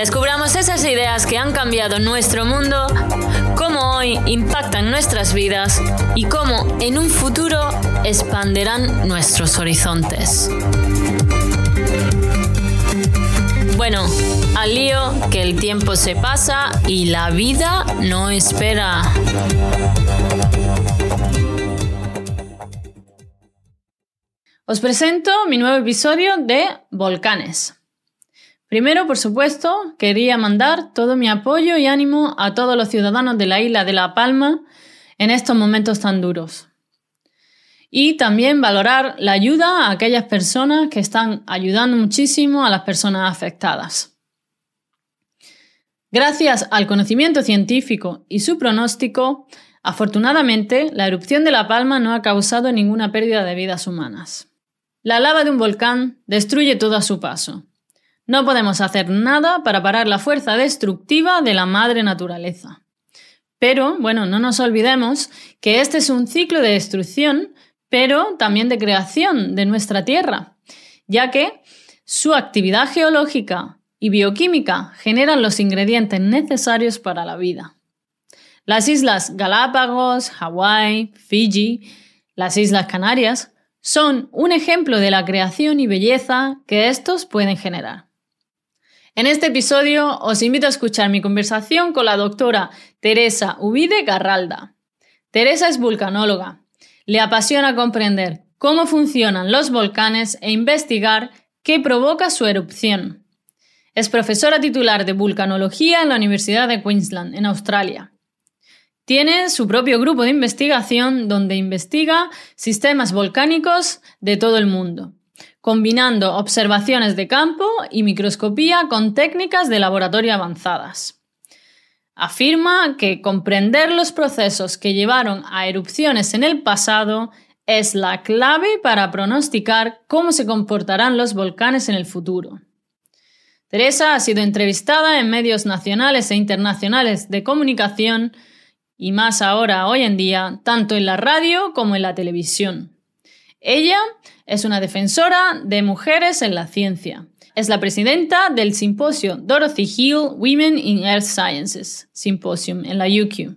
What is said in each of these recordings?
Descubramos esas ideas que han cambiado nuestro mundo, cómo hoy impactan nuestras vidas y cómo en un futuro expanderán nuestros horizontes. Bueno, al lío que el tiempo se pasa y la vida no espera. Os presento mi nuevo episodio de Volcanes. Primero, por supuesto, quería mandar todo mi apoyo y ánimo a todos los ciudadanos de la isla de La Palma en estos momentos tan duros. Y también valorar la ayuda a aquellas personas que están ayudando muchísimo a las personas afectadas. Gracias al conocimiento científico y su pronóstico, afortunadamente, la erupción de La Palma no ha causado ninguna pérdida de vidas humanas. La lava de un volcán destruye todo a su paso. No podemos hacer nada para parar la fuerza destructiva de la madre naturaleza. Pero, bueno, no nos olvidemos que este es un ciclo de destrucción pero también de creación de nuestra Tierra, ya que su actividad geológica y bioquímica generan los ingredientes necesarios para la vida. Las islas Galápagos, Hawái, Fiji, las Islas Canarias son un ejemplo de la creación y belleza que estos pueden generar. En este episodio os invito a escuchar mi conversación con la doctora Teresa Ubide Garralda. Teresa es vulcanóloga, le apasiona comprender cómo funcionan los volcanes e investigar qué provoca su erupción. Es profesora titular de vulcanología en la Universidad de Queensland, en Australia. Tiene su propio grupo de investigación donde investiga sistemas volcánicos de todo el mundo, combinando observaciones de campo y microscopía con técnicas de laboratorio avanzadas. Afirma que comprender los procesos que llevaron a erupciones en el pasado es la clave para pronosticar cómo se comportarán los volcanes en el futuro. Teresa ha sido entrevistada en medios nacionales e internacionales de comunicación y más ahora, hoy en día, tanto en la radio como en la televisión. Ella es una defensora de mujeres en la ciencia es la presidenta del simposio Dorothy Hill Women in Earth Sciences Symposium en la UQ.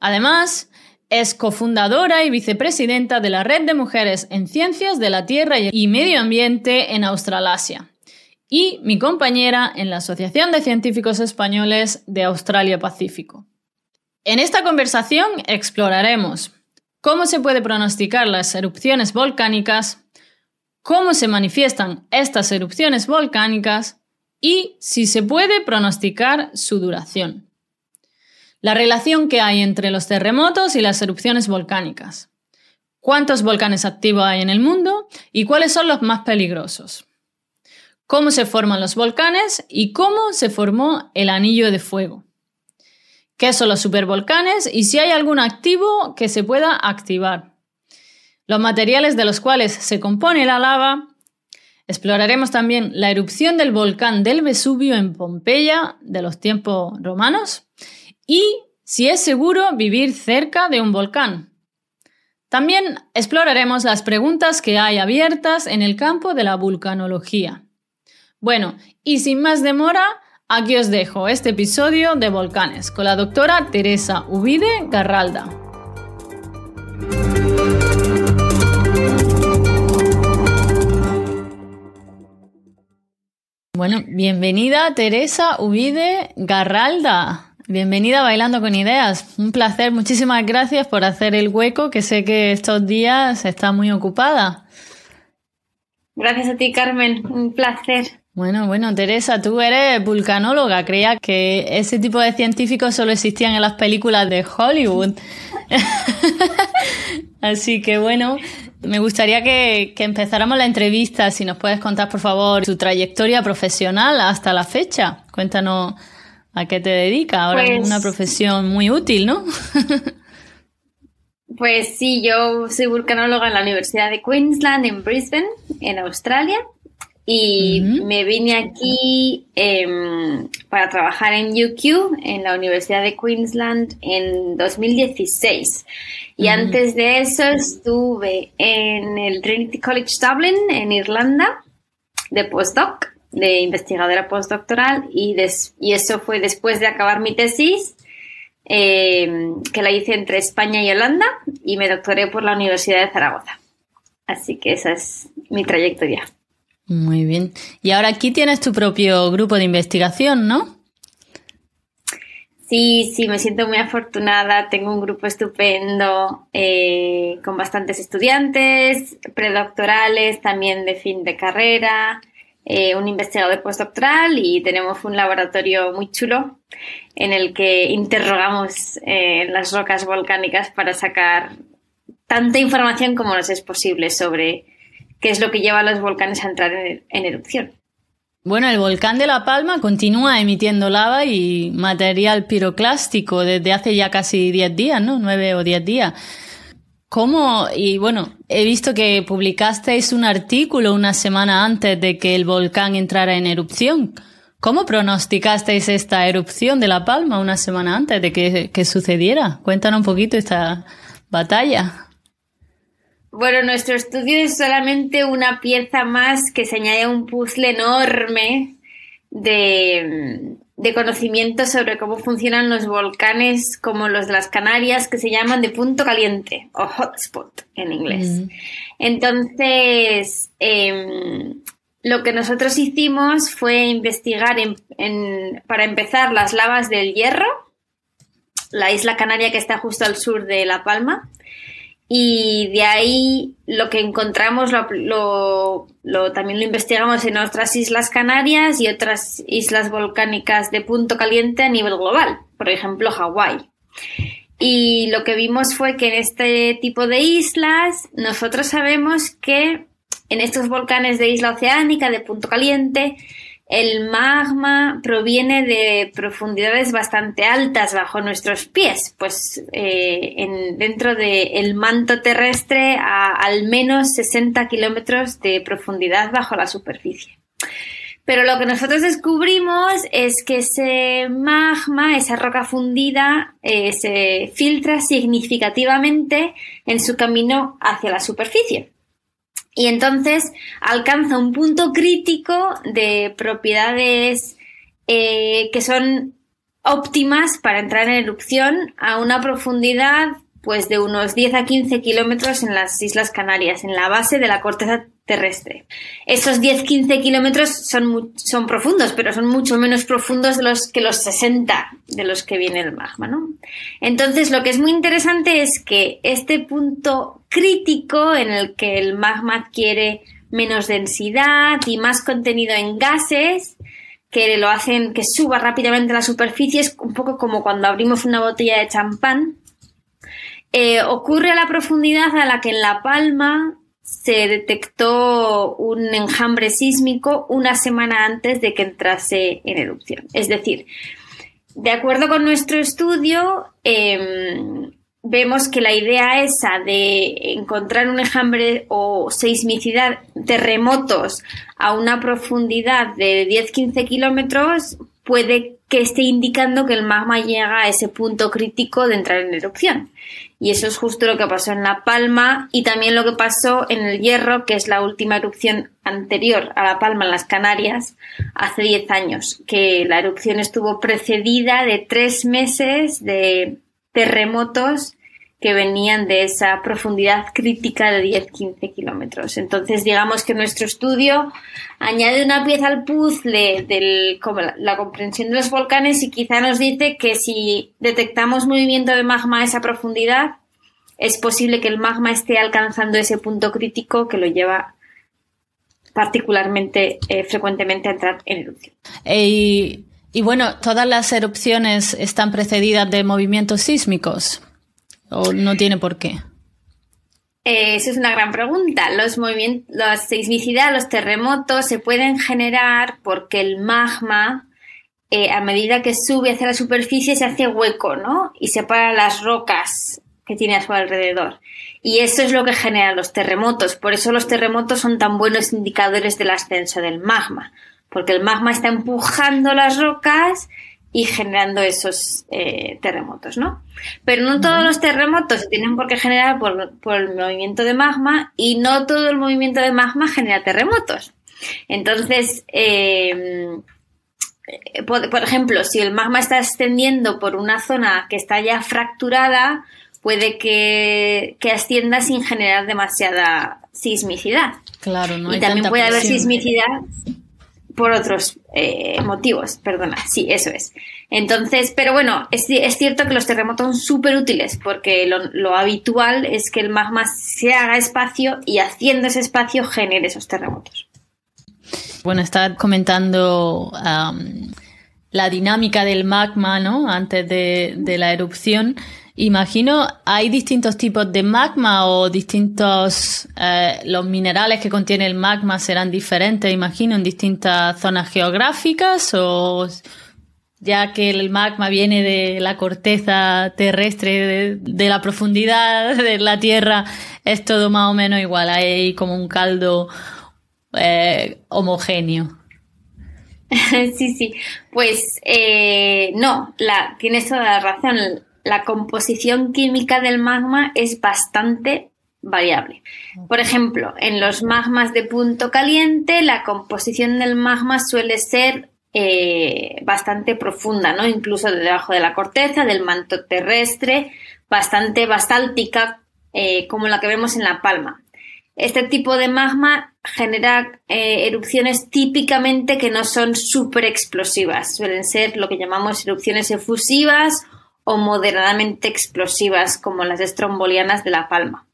Además, es cofundadora y vicepresidenta de la Red de Mujeres en Ciencias de la Tierra y Medio Ambiente en Australasia y mi compañera en la Asociación de Científicos Españoles de Australia Pacífico. En esta conversación exploraremos cómo se puede pronosticar las erupciones volcánicas, cómo se manifiestan estas erupciones volcánicas y si se puede pronosticar su duración. La relación que hay entre los terremotos y las erupciones volcánicas. ¿Cuántos volcanes activos hay en el mundo y cuáles son los más peligrosos? ¿Cómo se forman los volcanes y cómo se formó el anillo de fuego? ¿Qué son los supervolcanes y si hay algún activo que se pueda activar? los materiales de los cuales se compone la lava. Exploraremos también la erupción del volcán del Vesubio en Pompeya de los tiempos romanos y si es seguro vivir cerca de un volcán. También exploraremos las preguntas que hay abiertas en el campo de la vulcanología. Bueno, y sin más demora, aquí os dejo este episodio de Volcanes con la doctora Teresa Ubide Garralda. Bueno, bienvenida Teresa Ubide Garralda. Bienvenida Bailando con Ideas. Un placer, muchísimas gracias por hacer el hueco, que sé que estos días está muy ocupada. Gracias a ti, Carmen. Un placer. Bueno, bueno, Teresa, tú eres vulcanóloga. Creía que ese tipo de científicos solo existían en las películas de Hollywood. Así que bueno, Me gustaría que, empezáramos la entrevista, si nos puedes contar, por favor, tu trayectoria profesional hasta la fecha. Cuéntanos a qué te dedicas. Ahora es una pues profesión muy útil, ¿no? pues sí, yo soy vulcanóloga en la Universidad de Queensland, en Brisbane, en Australia. Y me vine aquí em, para trabajar en UQ, en la Universidad de Queensland, en 2016. Y antes de eso estuve en el Trinity College Dublin, en Irlanda, de postdoc, de investigadora postdoctoral. Y, y eso fue después de acabar mi tesis, em, que la hice entre España y Holanda, y me doctoré por la Universidad de Zaragoza. Así que esa es mi trayectoria. Muy bien. Y ahora aquí tienes tu propio grupo de investigación, ¿no? Sí, sí, me siento muy afortunada. Tengo un grupo estupendo eh, con bastantes estudiantes, predoctorales, también de fin de carrera, eh, un investigador postdoctoral y tenemos un laboratorio muy chulo en el que interrogamos eh, las rocas volcánicas para sacar tanta información como nos es posible sobre que es lo que lleva a los volcanes a entrar en, erupción. Bueno, el volcán de La Palma continúa emitiendo lava y material piroclástico desde hace ya casi 10 días, ¿no? 9 o 10 días. ¿Cómo? Y bueno, he visto que publicasteis un artículo una semana antes de que el volcán entrara en erupción. ¿Cómo pronosticasteis esta erupción de La Palma una semana antes de que, que sucediera? Cuéntanos un poquito esta batalla. Bueno, nuestro estudio es solamente una pieza más que se añade a un puzzle enorme de, conocimiento sobre cómo funcionan los volcanes como los de las Canarias, que se llaman de punto caliente o hotspot en inglés. Mm. Entonces, em, lo que nosotros hicimos fue investigar para empezar las lavas del Hierro, la isla canaria que está justo al sur de La Palma y de ahí lo que encontramos lo, también lo investigamos en otras islas canarias y otras islas volcánicas de punto caliente a nivel global, por ejemplo Hawái. Y lo que vimos fue que en este tipo de islas nosotros sabemos que en estos volcanes de isla oceánica de punto caliente el magma proviene de profundidades bastante altas bajo nuestros pies, pues eh, en, dentro del manto terrestre a al menos 60 kilómetros de profundidad bajo la superficie. Pero lo que nosotros descubrimos es que ese magma, esa roca fundida, eh, se filtra significativamente en su camino hacia la superficie y entonces alcanza un punto crítico de propiedades eh, que son óptimas para entrar en erupción a una profundidad pues de unos 10 a 15 kilómetros en las Islas Canarias, en la base de la corteza terrestre. Esos 10-15 kilómetros son, son profundos, pero son mucho menos profundos que los 60 de los que viene el magma, ¿no? Entonces, lo que es muy interesante es que este punto crítico en el que el magma adquiere menos densidad y más contenido en gases, que lo hacen que suba rápidamente a la superficie, es un poco como cuando abrimos una botella de champán, eh, ocurre a la profundidad a la que en La Palma se detectó un enjambre sísmico una semana antes de que entrase en erupción. Es decir, de acuerdo con nuestro estudio, em, vemos que la idea esa de encontrar un enjambre o seismicidad, terremotos a una profundidad de 10-15 kilómetros puede que esté indicando que el magma llega a ese punto crítico de entrar en erupción. Y eso es justo lo que pasó en La Palma y también lo que pasó en el Hierro, que es la última erupción anterior a La Palma en las Canarias, hace 10 años, que la erupción estuvo precedida de tres meses de terremotos que venían de esa profundidad crítica de 10-15 kilómetros. Entonces, digamos que nuestro estudio añade una pieza al puzzle de la, comprensión de los volcanes y quizá nos dice que si detectamos movimiento de magma a esa profundidad, es posible que el magma esté alcanzando ese punto crítico que lo lleva particularmente eh, frecuentemente a entrar en erupción. y bueno, todas las erupciones están precedidas de movimientos sísmicos. ¿O no tiene por qué? Eh, esa es una gran pregunta. Los movimientos, la seismicidad, los terremotos se pueden generar porque el magma, eh, a medida que sube hacia la superficie, se hace hueco, ¿no? Y separa las rocas que tiene a su alrededor. Y eso es lo que genera los terremotos. Por eso los terremotos son tan buenos indicadores del ascenso del magma. Porque el magma está empujando las rocas y generando esos eh, terremotos, ¿no? Pero no todos los terremotos se tienen por qué generar por, el movimiento de magma y no todo el movimiento de magma genera terremotos. Entonces, em, por, ejemplo, si el magma está extendiendo por una zona que está ya fracturada, puede que, ascienda sin generar demasiada sismicidad. Claro, no y también puede haber sismicidad por otros eh, motivos, perdona, sí, eso es. Entonces, pero bueno, es, cierto que los terremotos son súper útiles porque lo, habitual es que el magma se haga espacio y haciendo ese espacio genere esos terremotos. Bueno, está comentando la dinámica del magma, ¿no? Antes de la erupción. Imagino, hay distintos tipos de magma o distintos, eh, los minerales que contiene el magma serán diferentes, imagino, en distintas zonas geográficas o ya que el magma viene de la corteza terrestre, de, la profundidad de la Tierra, es todo más o menos igual, hay como un caldo eh, homogéneo. Sí, sí, pues eh, no, la, tienes toda la razón la composición química del magma es bastante variable. Por ejemplo, en los magmas de punto caliente, la composición del magma suele ser eh, bastante profunda, ¿no? Incluso debajo de la corteza, del manto terrestre, bastante basáltica, eh, como la que vemos en La Palma. Este tipo de magma genera eh, erupciones típicamente que no son súper explosivas. Suelen ser lo que llamamos erupciones efusivas o moderadamente explosivas como las estrombolianas de La Palma,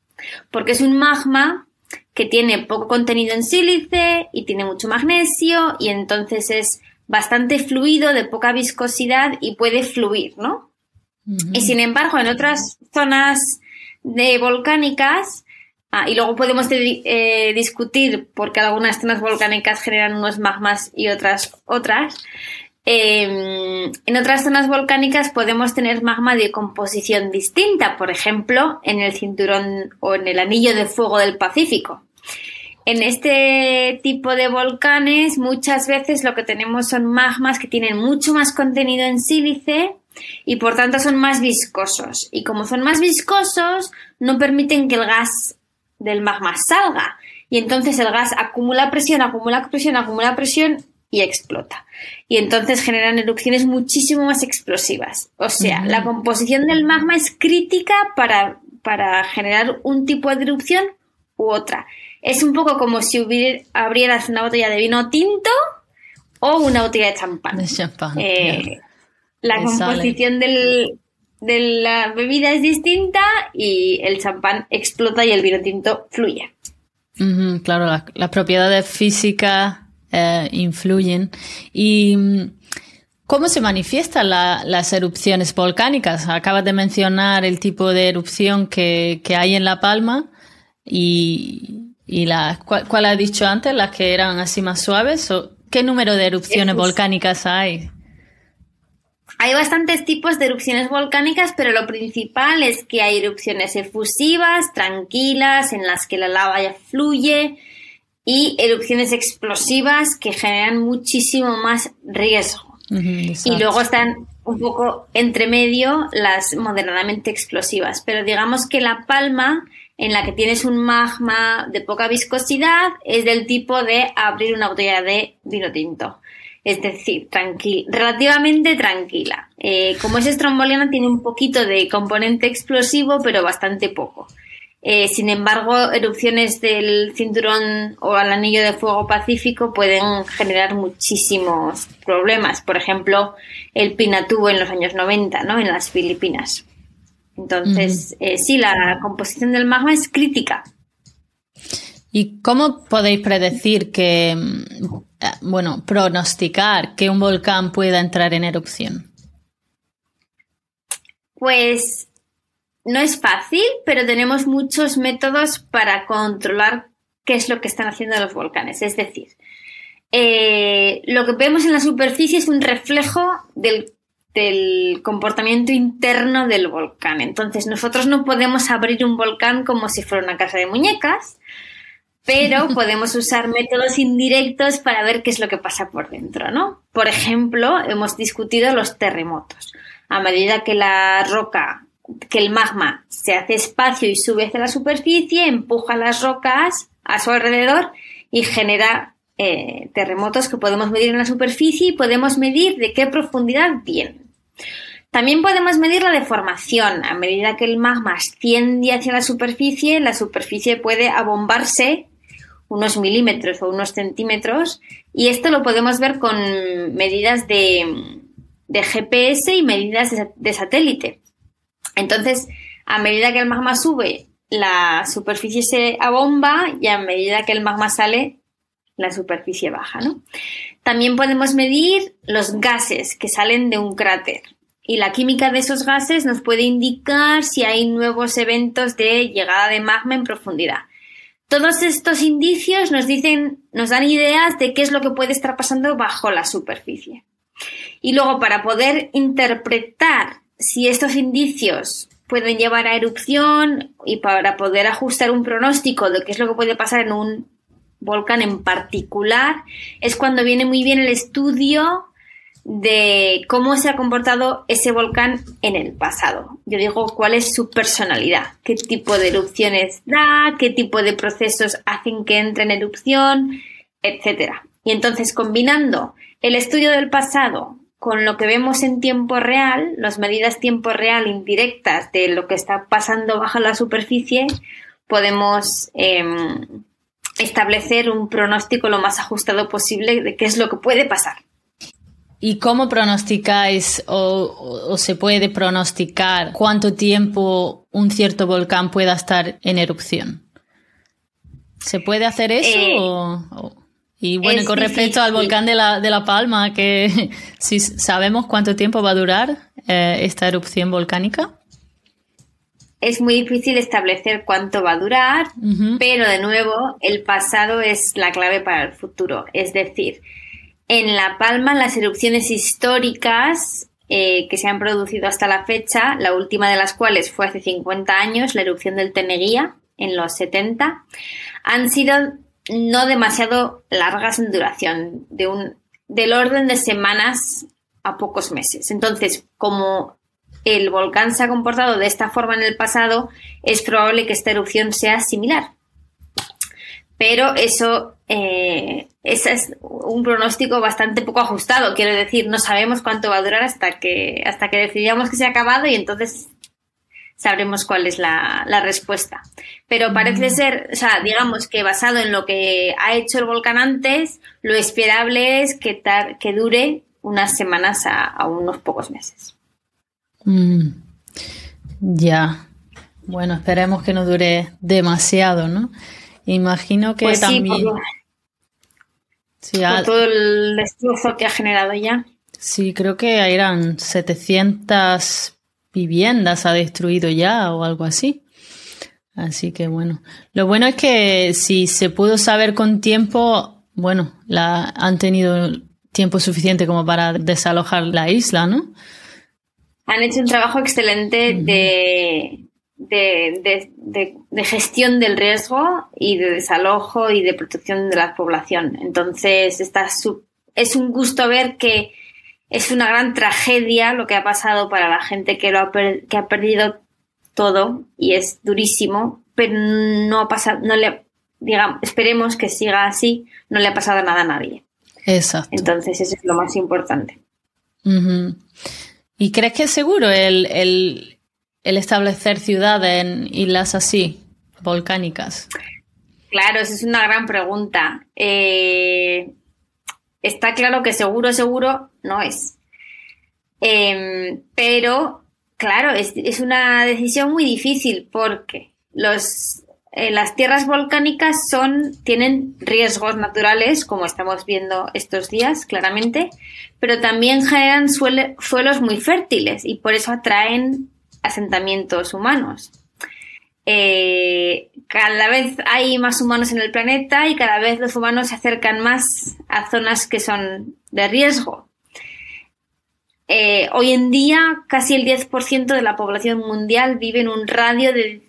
porque es un magma que tiene poco contenido en sílice y tiene mucho magnesio y entonces es bastante fluido, de poca viscosidad y puede fluir, ¿no? Y sin embargo, en otras zonas de volcánicas, ah, y luego podemos eh, discutir porque algunas zonas volcánicas generan unos magmas y otras otras, Em, en otras zonas volcánicas podemos tener magma de composición distinta, por ejemplo, en el cinturón o en el anillo de fuego del Pacífico. En este tipo de volcanes muchas veces lo que tenemos son magmas que tienen mucho más contenido en sílice y por tanto son más viscosos. Y como son más viscosos, no permiten que el gas del magma salga. Y entonces el gas acumula presión, acumula presión, acumula presión y explota. Y entonces generan erupciones muchísimo más explosivas. O sea, la composición del magma es crítica para, para, generar un tipo de erupción u otra. Es un poco como si hubiera, abrieras una botella de vino tinto o una botella de champán. Eh, la composición del, de la bebida es distinta y el champán explota y el vino tinto fluye. claro, las propiedades físicas eh, influyen. ¿Y mm, cómo se manifiestan las erupciones volcánicas? Acabas de mencionar el tipo de erupción que, hay en La Palma y, y la, ¿cuál, has dicho antes? ¿Las que eran así más suaves? ¿O ¿Qué número de erupciones volcánicas hay? Hay bastantes tipos de erupciones volcánicas, pero lo principal es que hay erupciones efusivas, tranquilas, en las que la lava ya fluye, y erupciones explosivas que generan muchísimo más riesgo. y luego están un poco entre medio las moderadamente explosivas. Pero digamos que la palma en la que tienes un magma de poca viscosidad es del tipo de abrir una botella de vino tinto. Es decir, relativamente tranquila. Eh, como es estromboliana, tiene un poquito de componente explosivo, pero bastante poco. Eh, sin embargo, erupciones del cinturón o al anillo de fuego pacífico pueden generar muchísimos problemas. Por ejemplo, el Pinatubo en los años 90, ¿no? En las Filipinas. Entonces, eh, sí, la composición del magma es crítica. ¿Y cómo podéis predecir que, mm, bueno, pronosticar que un volcán pueda entrar en erupción? Pues no es fácil, pero tenemos muchos métodos para controlar qué es lo que están haciendo los volcanes. Es decir, eh, lo que vemos en la superficie es un reflejo del, del, comportamiento interno del volcán. Entonces, nosotros no podemos abrir un volcán como si fuera una casa de muñecas, pero podemos usar métodos indirectos para ver qué es lo que pasa por dentro, ¿no? Por ejemplo, hemos discutido los terremotos. A medida que la roca, que el magma se hace espacio y sube hacia la superficie, empuja las rocas a su alrededor y genera eh, terremotos que podemos medir en la superficie y podemos medir de qué profundidad vienen. También podemos medir la deformación. A medida que el magma asciende hacia la superficie, la superficie puede abombarse unos milímetros o unos centímetros y esto lo podemos ver con medidas de, GPS y medidas de, satélite. Entonces, a medida que el magma sube, la superficie se abomba y a medida que el magma sale, la superficie baja. También podemos medir los gases que salen de un cráter y la química de esos gases nos puede indicar si hay nuevos eventos de llegada de magma en profundidad. Todos estos indicios nos dicen, nos dan ideas de qué es lo que puede estar pasando bajo la superficie. Y luego, para poder interpretar si estos indicios pueden llevar a erupción y para poder ajustar un pronóstico de qué es lo que puede pasar en un volcán en particular, es cuando viene muy bien el estudio de cómo se ha comportado ese volcán en el pasado. Yo digo cuál es su personalidad, qué tipo de erupciones da, qué tipo de procesos hacen que entre en erupción, etc. Y entonces combinando el estudio del pasado con lo que vemos en tiempo real, las medidas tiempo real indirectas de lo que está pasando bajo la superficie, podemos em, establecer un pronóstico lo más ajustado posible de qué es lo que puede pasar. ¿Y cómo pronosticáis o, se puede pronosticar cuánto tiempo un cierto volcán pueda estar en erupción? ¿Se puede hacer eso? Eh, y bueno, con respecto al volcán de la, de la Palma, que si sabemos cuánto tiempo va a durar eh, esta erupción volcánica. Es muy difícil establecer cuánto va a durar, pero de nuevo, el pasado es la clave para el futuro. Es decir, en La Palma, las erupciones históricas eh, que se han producido hasta la fecha, la última de las cuales fue hace 50 años, la erupción del Teneguía en los 70, han sido no demasiado largas en duración, de un, del orden de semanas a pocos meses. Entonces, como el volcán se ha comportado de esta forma en el pasado, es probable que esta erupción sea similar. Pero eso eh, es un pronóstico bastante poco ajustado. Quiero decir, no sabemos cuánto va a durar hasta que, hasta que decidamos que se ha acabado y entonces sabremos cuál es la, respuesta. Pero parece mm. ser, o sea, digamos que basado en lo que ha hecho el volcán antes, lo esperable es que, que dure unas semanas a, unos pocos meses. Mm. Ya. Bueno, esperemos que no dure demasiado, ¿no? Imagino que pues también. Sí, todo el destrozo que ha generado ya. Sí, creo que eran 700 viviendas ha destruido ya o algo así. Así que bueno, lo bueno es que si se pudo saber con tiempo, bueno, la, han tenido tiempo suficiente como para desalojar la isla, ¿no? Han hecho un trabajo excelente de de, gestión del riesgo y de desalojo y de protección de la población. Entonces, está es un gusto ver que es una gran tragedia lo que ha pasado para la gente que, lo ha, que ha perdido todo y es durísimo, pero no ha pasado, no le, digamos, esperemos que siga así, no le ha pasado nada a nadie. Exacto. Entonces, eso es lo más importante. ¿Y crees que es seguro el, el establecer ciudades en islas así, volcánicas? Claro, esa es una gran pregunta. Eh, está claro que seguro, seguro no es. Em, pero, claro, es, una decisión muy difícil porque los, eh, las tierras volcánicas son, tienen riesgos naturales, como estamos viendo estos días, claramente, pero también generan suelos muy fértiles y por eso atraen asentamientos humanos. Eh, cada vez hay más humanos en el planeta y cada vez los humanos se acercan más a zonas que son de riesgo. Eh, hoy en día, casi el 10% de la población mundial vive en un radio de,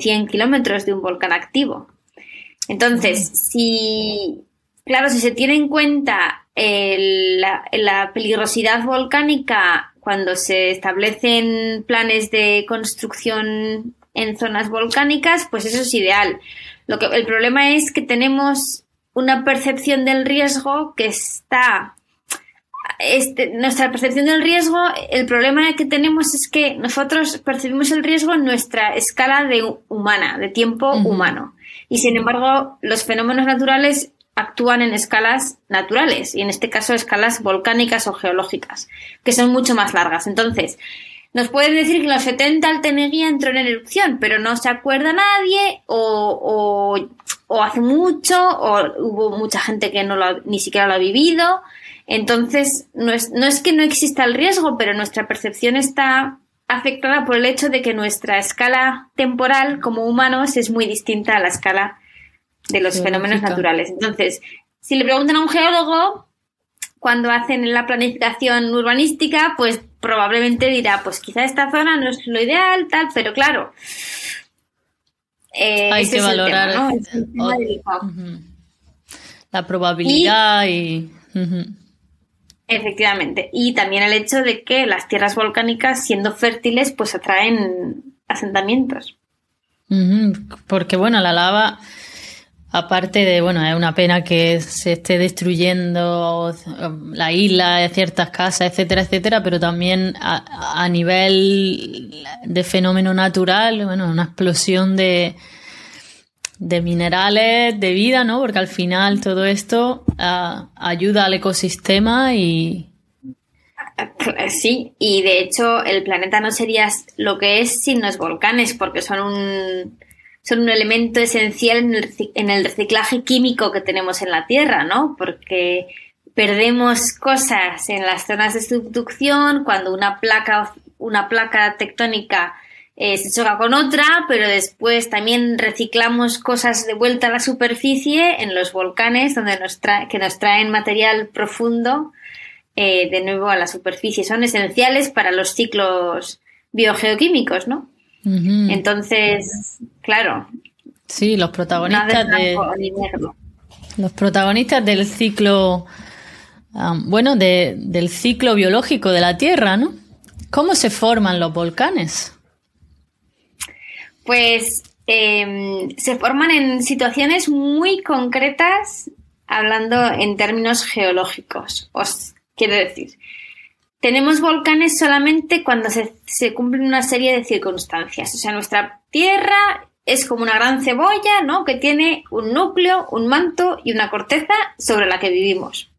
100 kilómetros de un volcán activo. Entonces, si, claro, si se tiene en cuenta la peligrosidad volcánica cuando se establecen planes de construcción en zonas volcánicas, pues eso es ideal. Lo que, el problema es que tenemos una percepción del riesgo que está este, nuestra percepción del riesgo, el problema que tenemos es que nosotros percibimos el riesgo en nuestra escala de humana, de tiempo humano. Y sin embargo, los fenómenos naturales actúan en escalas naturales, y en este caso escalas volcánicas o geológicas, que son mucho más largas. Entonces, nos pueden decir que en los 70 el Teneguía entró en erupción, pero no se acuerda nadie, o, o, hace mucho, o hubo mucha gente que no lo, ni siquiera lo ha vivido. Entonces, no es, no es que no exista el riesgo, pero nuestra percepción está afectada por el hecho de que nuestra escala temporal como humanos es muy distinta a la escala de los fenómenos naturales. Entonces, si le preguntan a un geólogo, cuando hacen la planificación urbanística, pues probablemente dirá, pues quizá esta zona no es lo ideal, tal, pero claro. Eh, Hay que valorar la probabilidad y. Efectivamente. Y también el hecho de que las tierras volcánicas, siendo fértiles, pues atraen asentamientos. Porque, bueno, la lava Aparte de, bueno, es una pena que se esté destruyendo um, la isla, ciertas casas, etcétera, etcétera, pero también a, nivel de fenómeno natural, bueno, una explosión de, de minerales, de vida, ¿no? Porque al final todo esto ah, ayuda al ecosistema y... Sí, y de hecho el planeta no sería lo que es sin los volcanes, porque son un son un elemento esencial en el, reciclaje químico que tenemos en la Tierra, ¿no? Porque perdemos cosas en las zonas de subducción cuando una placa, una placa tectónica eh, se choca con otra, pero después también reciclamos cosas de vuelta a la superficie en los volcanes donde nos que nos traen material profundo eh, de nuevo a la superficie. Son esenciales para los ciclos biogeoquímicos, ¿no? Entonces, claro. Sí, los protagonistas de, los protagonistas del ciclo, bueno, del ciclo biológico de la Tierra, ¿no? ¿Cómo se forman los volcanes? Pues em, se forman en situaciones muy concretas, hablando en términos geológicos. Os quiero decir, tenemos volcanes solamente cuando se, cumplen una serie de circunstancias. O sea, nuestra Tierra es como una gran cebolla, ¿no? Que tiene un núcleo, un manto y una corteza sobre la que vivimos.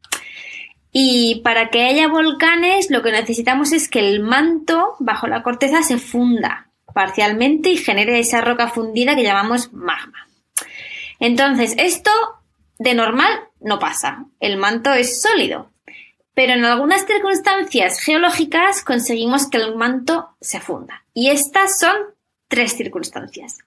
Y para que haya volcanes, lo que necesitamos es que el manto bajo la corteza se funda parcialmente y genere esa roca fundida que llamamos magma. Entonces, esto de normal no pasa. El manto es sólido pero en algunas circunstancias geológicas conseguimos que el manto se funda. Y estas son tres circunstancias.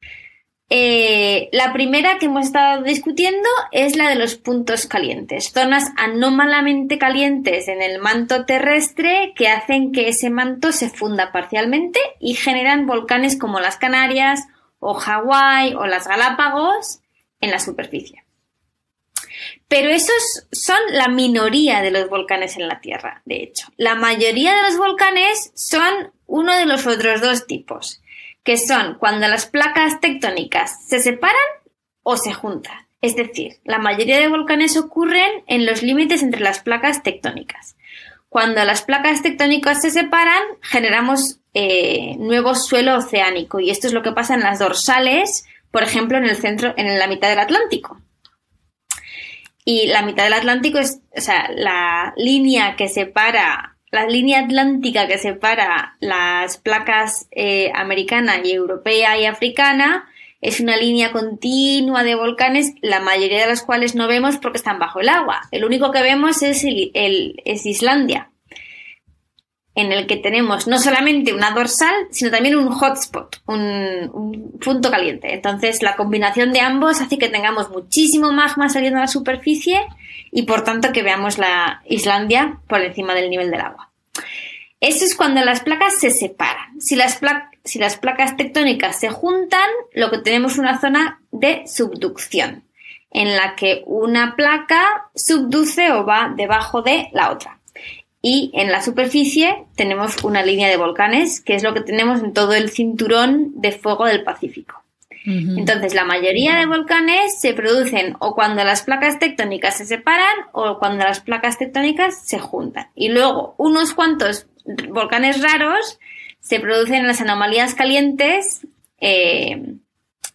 Eh, la primera que hemos estado discutiendo es la de los puntos calientes, zonas anómalamente calientes en el manto terrestre que hacen que ese manto se funda parcialmente y generan volcanes como las Canarias o Hawái o las Galápagos en la superficie. Pero esos son la minoría de los volcanes en la Tierra, de hecho. La mayoría de los volcanes son uno de los otros dos tipos, que son cuando las placas tectónicas se separan o se juntan. Es decir, la mayoría de volcanes ocurren en los límites entre las placas tectónicas. Cuando las placas tectónicas se separan, generamos eh, nuevo suelo oceánico y esto es lo que pasa en las dorsales, por ejemplo, en el centro, en la mitad del Atlántico. Y la mitad del Atlántico es, o sea, la línea que separa, la línea atlántica que separa las placas eh, americana y europea y africana, es una línea continua de volcanes, la mayoría de los cuales no vemos porque están bajo el agua. El único que vemos es, el, es Islandia. En el que tenemos no solamente una dorsal, sino también un hotspot, un, punto caliente. Entonces, la combinación de ambos hace que tengamos muchísimo magma saliendo a la superficie y, por tanto, que veamos la Islandia por encima del nivel del agua. Eso es cuando las placas se separan. Si las, si las placas tectónicas se juntan, lo que tenemos es una zona de subducción, en la que una placa subduce o va debajo de la otra y en la superficie tenemos una línea de volcanes, que es lo que tenemos en todo el cinturón de fuego del Pacífico. Entonces, la mayoría de volcanes se producen o cuando las placas tectónicas se separan o cuando las placas tectónicas se juntan. Y luego, unos cuantos volcanes raros se producen en las anomalías calientes eh,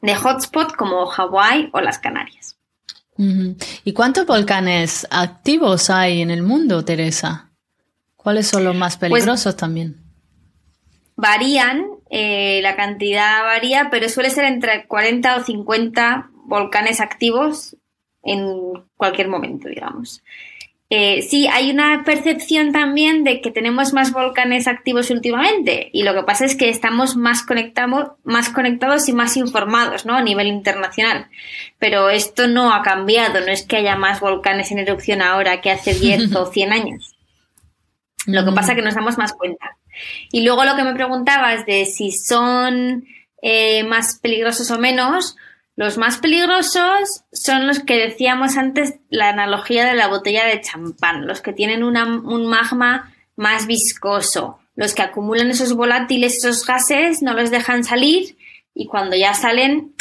de hotspot como Hawái o las Canarias. ¿Y cuántos volcanes activos hay en el mundo, Teresa? ¿Cuáles son los más pues peligrosos también? Varían, eh, la cantidad varía, pero suele ser entre 40 o 50 volcanes activos en cualquier momento, digamos. Eh, sí, hay una percepción también de que tenemos más volcanes activos últimamente y lo que pasa es que estamos más, conectados, más conectados y más informados ¿no? a nivel internacional. Pero esto no ha cambiado, no es que haya más volcanes en erupción ahora que hace 10 o 100 años. Lo que pasa es que nos damos más cuenta. Y luego lo que me preguntabas de si son eh, más peligrosos o menos, los más peligrosos son los que decíamos antes, la analogía de la botella de champán, los que tienen un magma más viscoso, los que acumulan esos volátiles, esos gases, no los dejan salir y cuando ya salen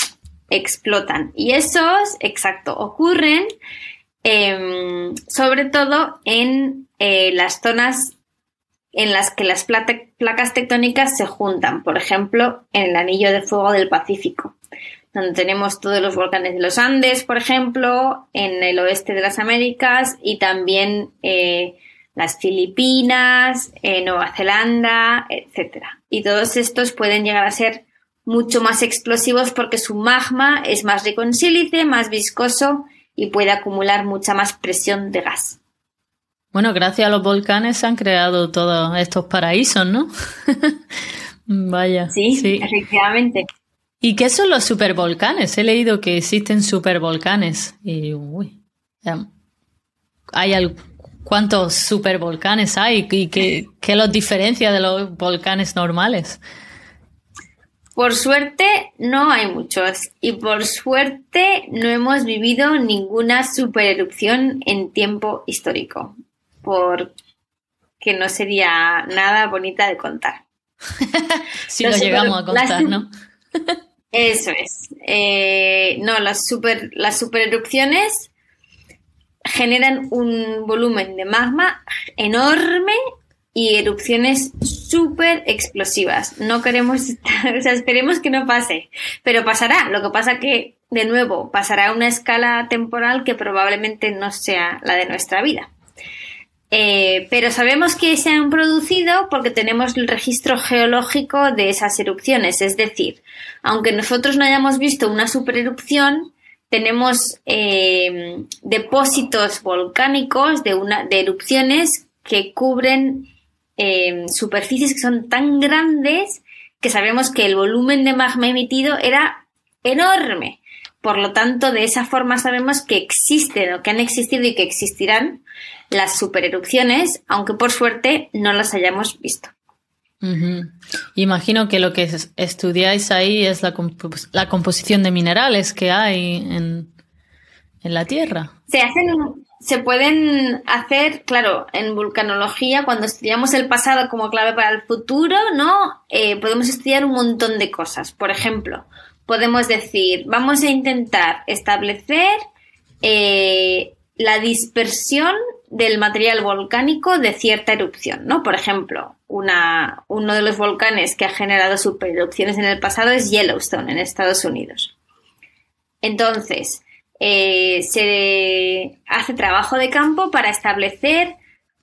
explotan. Y esos, exacto, ocurren em, sobre todo en eh, las zonas en las que las placas tectónicas se juntan, por ejemplo, en el anillo de fuego del Pacífico, donde tenemos todos los volcanes de los Andes, por ejemplo, en el oeste de las Américas y también eh, las Filipinas, eh, Nueva Zelanda, etc. Y todos estos pueden llegar a ser mucho más explosivos porque su magma es más rico en más viscoso y puede acumular mucha más presión de gas. Bueno, gracias a los volcanes se han creado todos estos paraísos, ¿no? Vaya. Sí, sí, efectivamente. ¿Y qué son los supervolcanes? He leído que existen supervolcanes. Y, uy, hay ¿Cuántos supervolcanes hay? ¿Y qué, qué los diferencia de los volcanes normales? Por suerte no hay muchos y por suerte no hemos vivido ninguna supererupción en tiempo histórico porque no sería nada bonita de contar. si lo llegamos a contar, ¿no? Eso es. Eh, no, las super, las supererupciones generan un volumen de magma enorme y erupciones súper explosivas. No queremos, o sea, esperemos que no pase, pero pasará. Lo que pasa que, de nuevo, pasará a una escala temporal que probablemente no sea la de nuestra vida. Eh, pero sabemos que se han producido porque tenemos el registro geológico de esas erupciones. Es decir, aunque nosotros no hayamos visto una supererupción, tenemos eh, depósitos volcánicos de, una, de erupciones que cubren eh, superficies que son tan grandes que sabemos que el volumen de magma emitido era enorme. Por lo tanto, de esa forma sabemos que existen o que han existido y que existirán las supererupciones, aunque por suerte no las hayamos visto. Imagino que lo que estudiáis ahí es la, composición de minerales que hay en, la Tierra. Se hacen, se pueden hacer, claro, en vulcanología, cuando estudiamos el pasado como clave para el futuro, ¿no? Eh, podemos estudiar un montón de cosas. Por ejemplo, podemos decir, vamos a intentar establecer eh, la dispersión del material volcánico de cierta erupción, ¿no? Por ejemplo, uno de los volcanes que ha generado supererupciones en el pasado es Yellowstone, en Estados Unidos. Entonces, eh, se hace trabajo de campo para establecer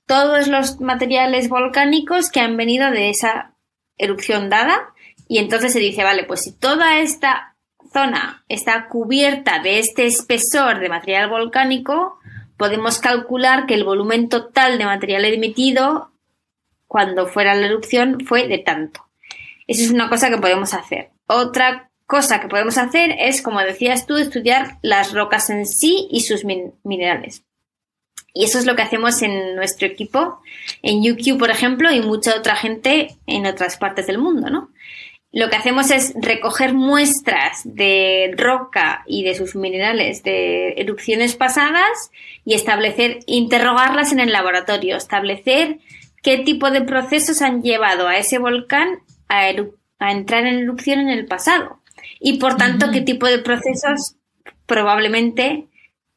todos los materiales volcánicos que han venido de esa erupción dada y entonces se dice, vale, pues si toda esta zona está cubierta de este espesor de material volcánico, podemos calcular que el volumen total de material emitido cuando fuera la erupción fue de tanto. Eso es una cosa que podemos hacer. Otra cosa que podemos hacer es, como decías tú, estudiar las rocas en sí y sus minerales. Y eso es lo que hacemos en nuestro equipo, en UQ, por ejemplo, y mucha otra gente en otras partes del mundo, ¿no? Lo que hacemos es recoger muestras de roca y de sus minerales de erupciones pasadas y establecer, interrogarlas en el laboratorio, establecer qué tipo de procesos han llevado a ese volcán a, entrar en erupción en el pasado y por tanto qué tipo de procesos probablemente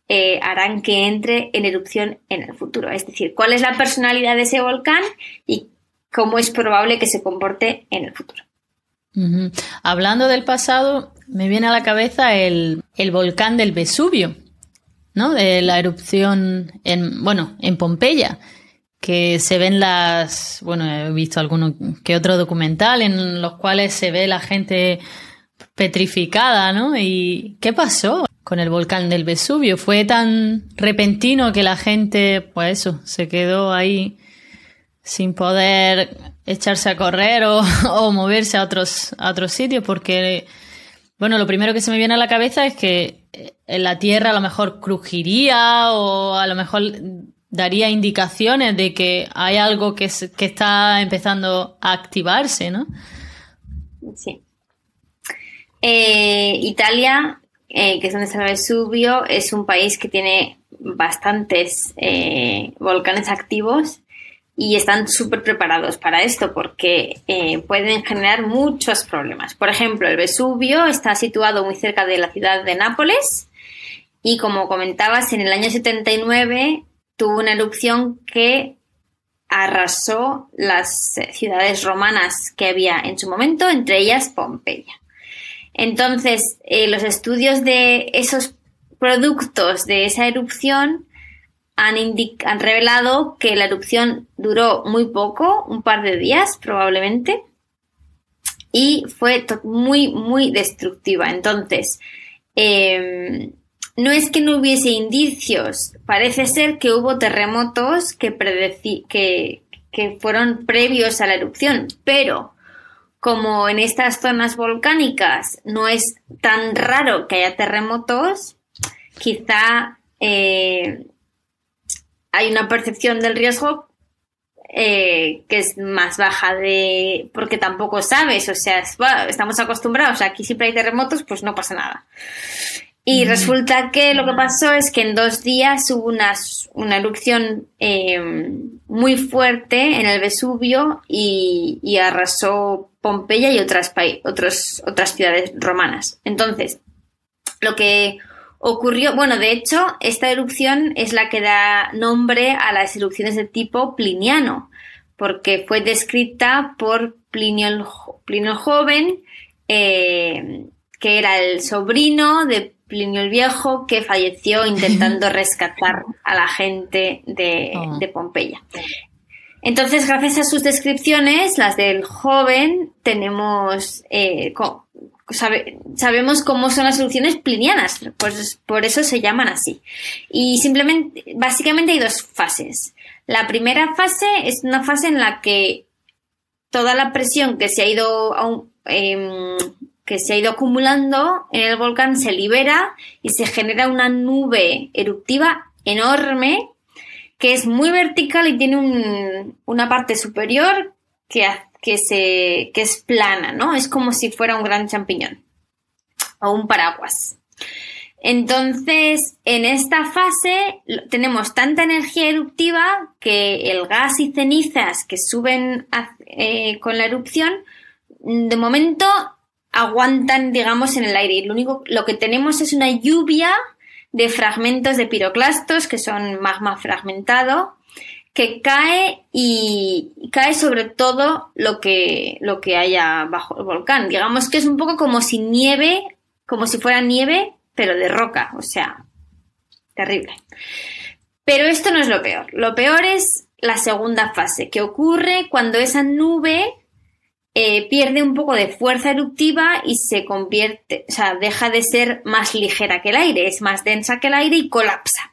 eh, harán que entre en erupción en el futuro. Es decir, cuál es la personalidad de ese volcán y cómo es probable que se comporte en el futuro. Hablando del pasado, me viene a la cabeza el, volcán del Vesubio, ¿no? De la erupción en, bueno, en Pompeya, que se ven las, bueno, he visto alguno que otro documental en los cuales se ve la gente petrificada, ¿no? ¿Y qué pasó con el volcán del Vesubio? Fue tan repentino que la gente, pues eso, se quedó ahí sin poder echarse a correr o, moverse a otros, a otros sitios, porque, bueno, lo primero que se me viene a la cabeza es que en eh, la Tierra a lo mejor crujiría o a lo mejor daría indicaciones de que hay algo que, que está empezando a activarse, ¿no? Sí. Eh, Italia, eh, que es donde está el Vesubio, es un país que tiene bastantes volcanes activos y están súper preparados para esto porque eh, pueden generar muchos problemas. Por ejemplo, el Vesubio está situado muy cerca de la ciudad de Nápoles y como comentabas, en el año 79 tuvo una erupción que arrasó las ciudades romanas que había en su momento, entre ellas Pompeya. Entonces, eh, los estudios de esos productos de esa erupción han, revelado que la erupción duró muy poco, un par de días probablemente, y fue muy, muy destructiva. Entonces, em, no es que no hubiese indicios, parece ser que hubo terremotos que, que, que fueron previos a la erupción, pero como en estas zonas volcánicas no es tan raro que haya terremotos, quizá eh, hay una percepción del riesgo eh, que es más baja de porque tampoco sabes, o sea, estamos acostumbrados, aquí siempre hay terremotos, pues no pasa nada. Y resulta que lo que pasó es que en dos días hubo una, una erupción em, muy fuerte en el Vesubio y, y arrasó Pompeya y otras, otros, otras ciudades romanas. Entonces, lo que Ocurrió, bueno, de hecho, esta erupción es la que da nombre a las erupciones de tipo pliniano, porque fue descrita por Plinio el, Plinio Joven, eh, que era el sobrino de Plinio el Viejo, que falleció intentando rescatar a la gente de, oh. Pompeya. Entonces, gracias a sus descripciones, las del joven, tenemos eh, sabemos cómo son las soluciones plinianas, pues por eso se llaman así. Y simplemente, básicamente hay dos fases. La primera fase es una fase en la que toda la presión que se ha ido em, que se ha ido acumulando en el volcán se libera y se genera una nube eruptiva enorme que es muy vertical y tiene una parte superior que, que, se, que es plana, ¿no? Es como si fuera un gran champiñón o un paraguas. Entonces, en esta fase tenemos tanta energía eruptiva que el gas y cenizas que suben eh, con la erupción, de momento aguantan, digamos, en el aire. Y lo único, lo que tenemos es una lluvia de fragmentos de piroclastos, que son magma fragmentado, que cae y cae sobre todo lo que, lo que haya bajo el volcán. Digamos que es un poco como si nieve, como si fuera nieve, pero de roca, o sea, terrible. Pero esto no es lo peor. Lo peor es la segunda fase, que ocurre cuando esa nube eh, pierde un poco de fuerza eruptiva y se convierte, o sea, deja de ser más ligera que el aire, es más densa que el aire y colapsa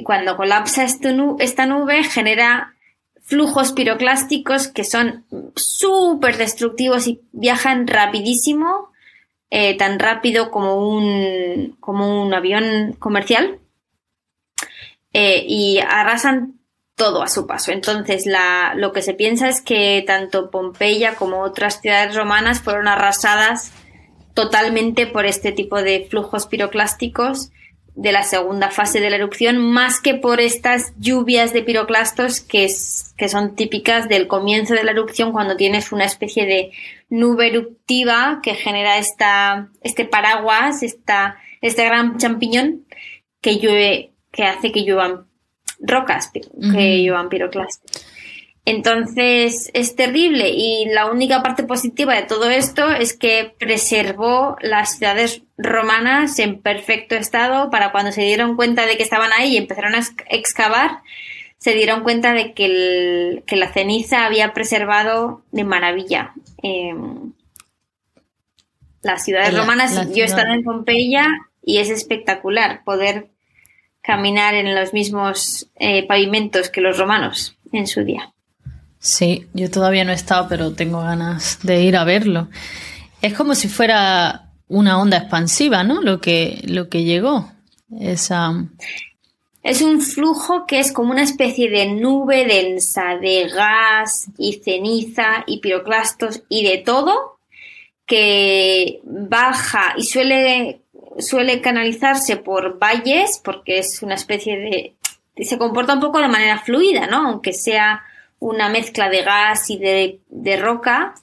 y cuando colapsa esta nube genera flujos piroclásticos que son súper destructivos y viajan rapidísimo, eh, tan rápido como un, como un avión comercial, eh, y arrasan todo a su paso. Entonces, lo que se piensa es que tanto Pompeya como otras ciudades romanas fueron arrasadas totalmente por este tipo de flujos piroclásticos de la segunda fase de la erupción, más que por estas lluvias de piroclastos que, que son típicas del comienzo de la erupción cuando tienes una especie de nube eruptiva que genera esta, este paraguas, esta, este gran champiñón que llueve, que hace que lluevan rocas, que lluevan piroclastos. Entonces es terrible y la única parte positiva de todo esto es que preservó las ciudades romanas en perfecto estado para cuando se dieron cuenta de que estaban ahí y empezaron a excavar, se dieron cuenta de que, la ceniza había preservado de maravilla. Em, las ciudades romanas, yo he estado en Pompeya y es espectacular poder caminar en los mismos eh, pavimentos que los romanos en su día. Sí, yo todavía no he estado, pero tengo ganas de ir a verlo. Es como si fuera una onda expansiva, ¿no? Lo que, lo que llegó. Es un flujo que es como una especie de nube densa de gas y ceniza y piroclastos y de todo que baja y suele, suele canalizarse por valles porque es una especie de... se comporta un poco de manera fluida, ¿no? Aunque sea una mezcla de gas y de, roca.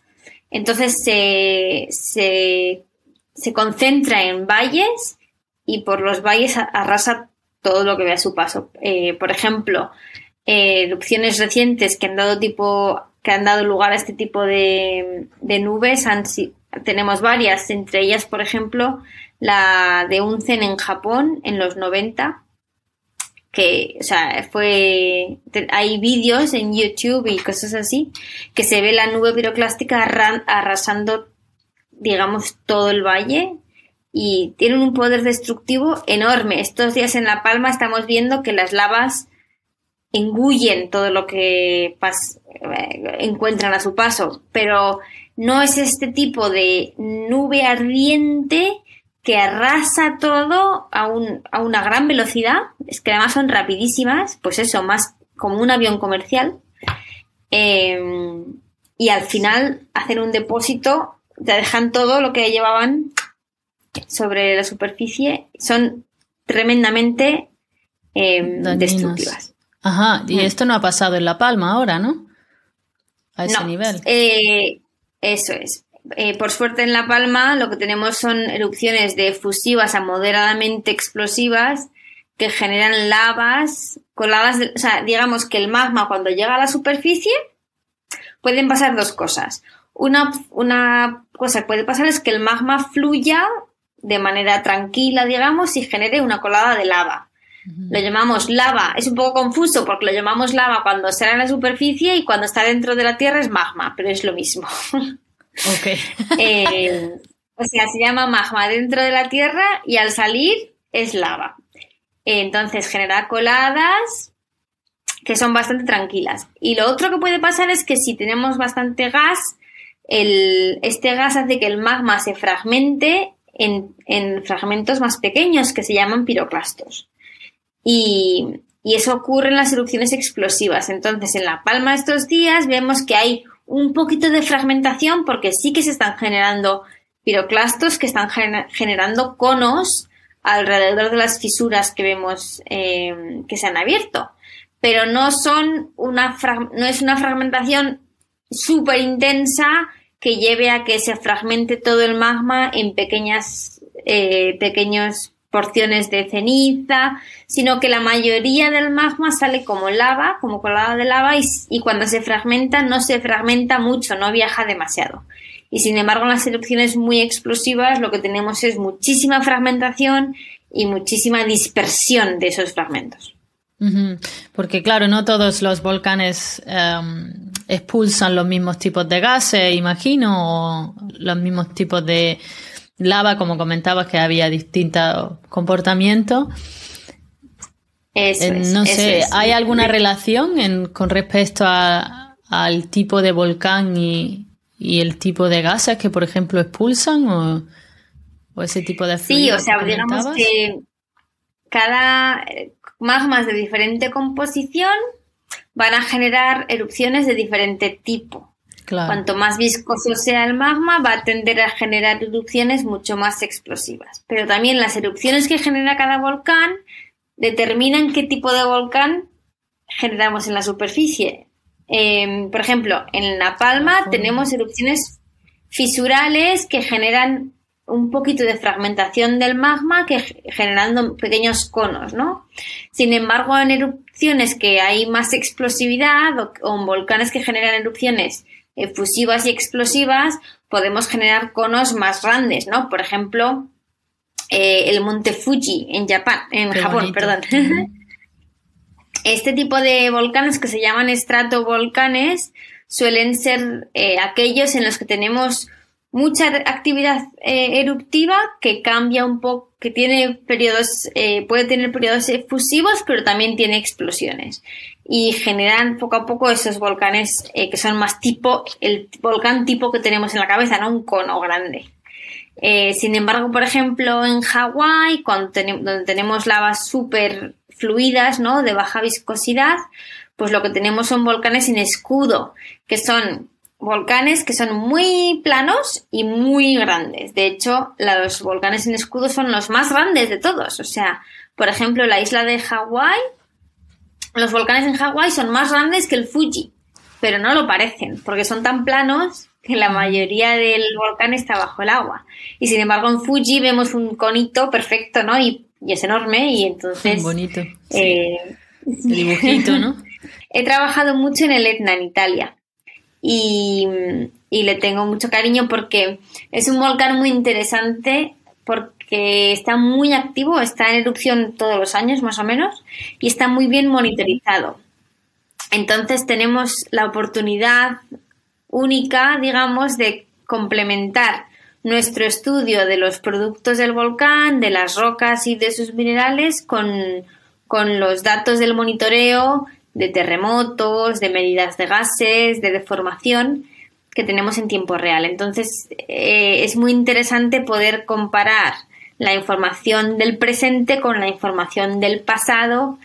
Entonces se, se, concentra en valles y por los valles arrasa todo lo que ve a su paso. Eh, por ejemplo, eh, erupciones recientes que han dado tipo que han dado lugar a este tipo de, de nubes tenemos varias, entre ellas, por ejemplo, la de Unzen en Japón en los 90, que, o sea, fue, hay vídeos en YouTube y cosas así, que se ve la nube piroclástica arrasando, digamos, todo el valle y tienen un poder destructivo enorme. Estos días en La Palma estamos viendo que las lavas engullen todo lo que eh, encuentran a su paso, pero no es este tipo de nube ardiente que arrasa todo a, un, a una gran velocidad, es que además son rapidísimas, pues eso, más como un avión comercial. Em, y al final hacen un depósito, te dejan todo lo que llevaban sobre la superficie, son tremendamente em, destructivas. Ajá, y mm. esto no ha pasado en La Palma ahora, ¿no? A ese nivel. Eh, eso es. Eh, por suerte en La Palma lo que tenemos son erupciones de fusivas a moderadamente explosivas que generan lavas coladas, o sea, digamos que el magma cuando llega a la superficie pueden pasar dos cosas. Una, una cosa que puede pasar es que el magma fluya de manera tranquila, digamos, y genere una colada de lava. Lo llamamos lava. Es un poco confuso porque lo llamamos lava cuando está en la superficie y cuando está dentro de la Tierra es magma, pero es lo mismo. Ok. Eh, o sea, se llama magma dentro de la Tierra y al salir es lava. Entonces genera coladas que son bastante tranquilas. Y lo otro que puede pasar es que si tenemos bastante gas, este gas hace que el magma se fragmente en, fragmentos más pequeños que se llaman piroclastos. Y, y, eso ocurre en las erupciones explosivas. Entonces, en La Palma estos días vemos que hay un poquito de fragmentación porque sí que se están generando piroclastos que están generando conos alrededor de las fisuras que vemos eh, que se han abierto. Pero no son una no es una fragmentación súper intensa que lleve a que se fragmente todo el magma en pequeñas eh, pequeños porciones de ceniza, sino que la mayoría del magma sale como lava, como colada de lava, y, cuando se fragmenta no se fragmenta mucho, no viaja demasiado. Y sin embargo, en las erupciones muy explosivas lo que tenemos es muchísima fragmentación y muchísima dispersión de esos fragmentos. Porque claro, no todos los volcanes em, expulsan los mismos tipos de gases, imagino, o los mismos tipos de, lava, como comentabas, que había distintos comportamientos. no sé, ¿hay alguna relación con respecto al tipo de volcán y, el tipo de gases que, por ejemplo, expulsan o, ese tipo de Sí, o sea, digamos que cada magmas de diferente composición van a generar erupciones de diferente tipo. Cuanto más viscoso sea el magma, va a tender a generar erupciones mucho más explosivas. Pero también las erupciones que genera cada volcán determinan qué tipo de volcán generamos en la superficie. Em, por ejemplo, en La Palma tenemos erupciones fisurales que generan un poquito de fragmentación del magma que generando pequeños conos, ¿no? Sin embargo, en erupciones que hay más explosividad o, en volcanes que generan erupciones efusivas y explosivas, podemos generar conos más grandes, ¿no? Por ejemplo, eh, el monte Fuji en Japón, en Japón, perdón. Este tipo de volcanes que se llaman estratovolcanes suelen ser eh, aquellos en los que tenemos mucha actividad eh, eruptiva que cambia un poco, que tiene periodos, eh, puede tener periodos efusivos, pero también tiene explosiones. Y generan poco a poco esos volcanes eh, que son más tipo, el volcán tipo que tenemos en la cabeza, no un cono grande. sin embargo, por ejemplo, en Hawái, donde tenemos lavas súper fluidas, ¿no? De baja viscosidad, pues lo que tenemos son volcanes sin escudo, que son volcanes que son muy planos y muy grandes. De hecho, los volcanes en escudo son los más grandes de todos. O sea, por ejemplo, la isla de Hawái, los volcanes en Hawái son más grandes que el Fuji, pero no lo parecen, porque son tan planos que la mayoría del volcán está bajo el agua. Y sin embargo, en Fuji vemos un conito perfecto, ¿no? Y, es enorme y entonces... Bonito. Eh, el dibujito, ¿no? He trabajado mucho en el Etna, en Italia y, le tengo mucho cariño porque es un volcán muy interesante porque está muy activo, está en erupción todos los años más o menos y está muy bien monitorizado. Entonces tenemos la oportunidad única, digamos, de complementar nuestro estudio de los productos del volcán, de las rocas y de sus minerales con, con los datos del monitoreo de terremotos, de medidas de gases, de deformación que tenemos en tiempo real. Entonces, eh, es muy interesante poder comparar la información del presente con la información del pasado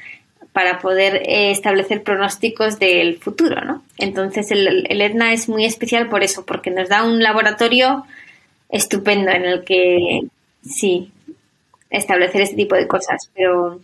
para poder eh, establecer pronósticos del futuro, ¿no? Entonces, el, el ETNA es muy especial por eso, porque nos da un laboratorio estupendo en el que, sí, establecer este tipo de cosas, pero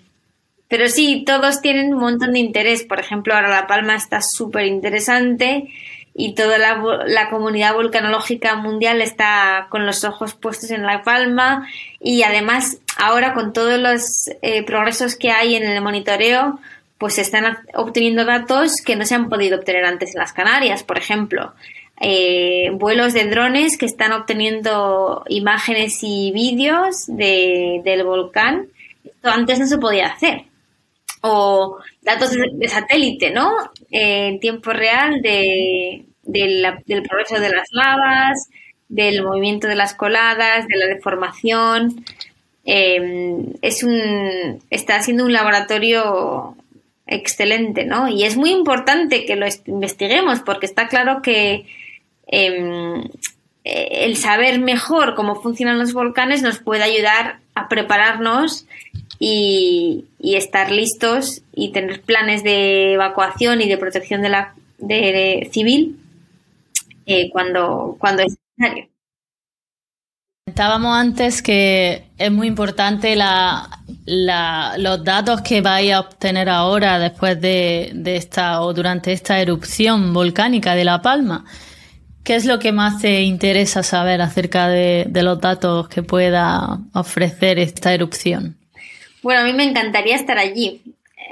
pero sí, todos tienen un montón de interés. Por ejemplo, ahora La Palma está súper interesante y toda la, comunidad volcanológica mundial está con los ojos puestos en La Palma y además ahora con todos los eh, progresos que hay en el monitoreo, pues se están obteniendo datos que no se han podido obtener antes en las Canarias, por ejemplo. Eh, vuelos de drones que están obteniendo imágenes y vídeos del volcán. Esto antes no se podía hacer o datos de, satélite, ¿no? en tiempo real de, del progreso de las lavas, del movimiento de las coladas, de la deformación. Em, es un, está haciendo un laboratorio excelente, ¿no? Y es muy importante que lo investiguemos porque está claro que em, el saber mejor cómo funcionan los volcanes nos puede ayudar a prepararnos y, estar listos y tener planes de evacuación y de protección de la de, civil eh, cuando, cuando es necesario. Comentábamos antes que es muy importante la, los datos que vais a obtener ahora después de, de, esta o durante esta erupción volcánica de La Palma. ¿Qué es lo que más te interesa saber acerca de los datos que pueda ofrecer esta erupción? Bueno, a mí me encantaría estar allí,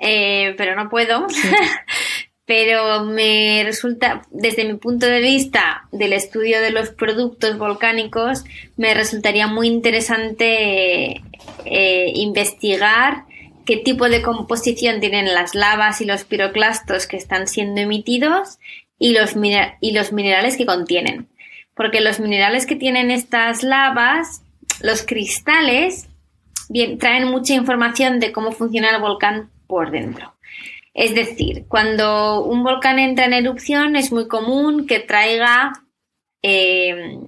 eh, pero no puedo. pero me resulta, desde mi punto de vista del estudio de los productos volcánicos, me resultaría muy interesante eh, investigar qué tipo de composición tienen las lavas y los piroclastos que están siendo emitidos y los, y los minerales que contienen. Porque los minerales que tienen estas lavas, los cristales, bien, traen mucha información de cómo funciona el volcán por dentro. Es decir, cuando un volcán entra en erupción es muy común que traiga eh,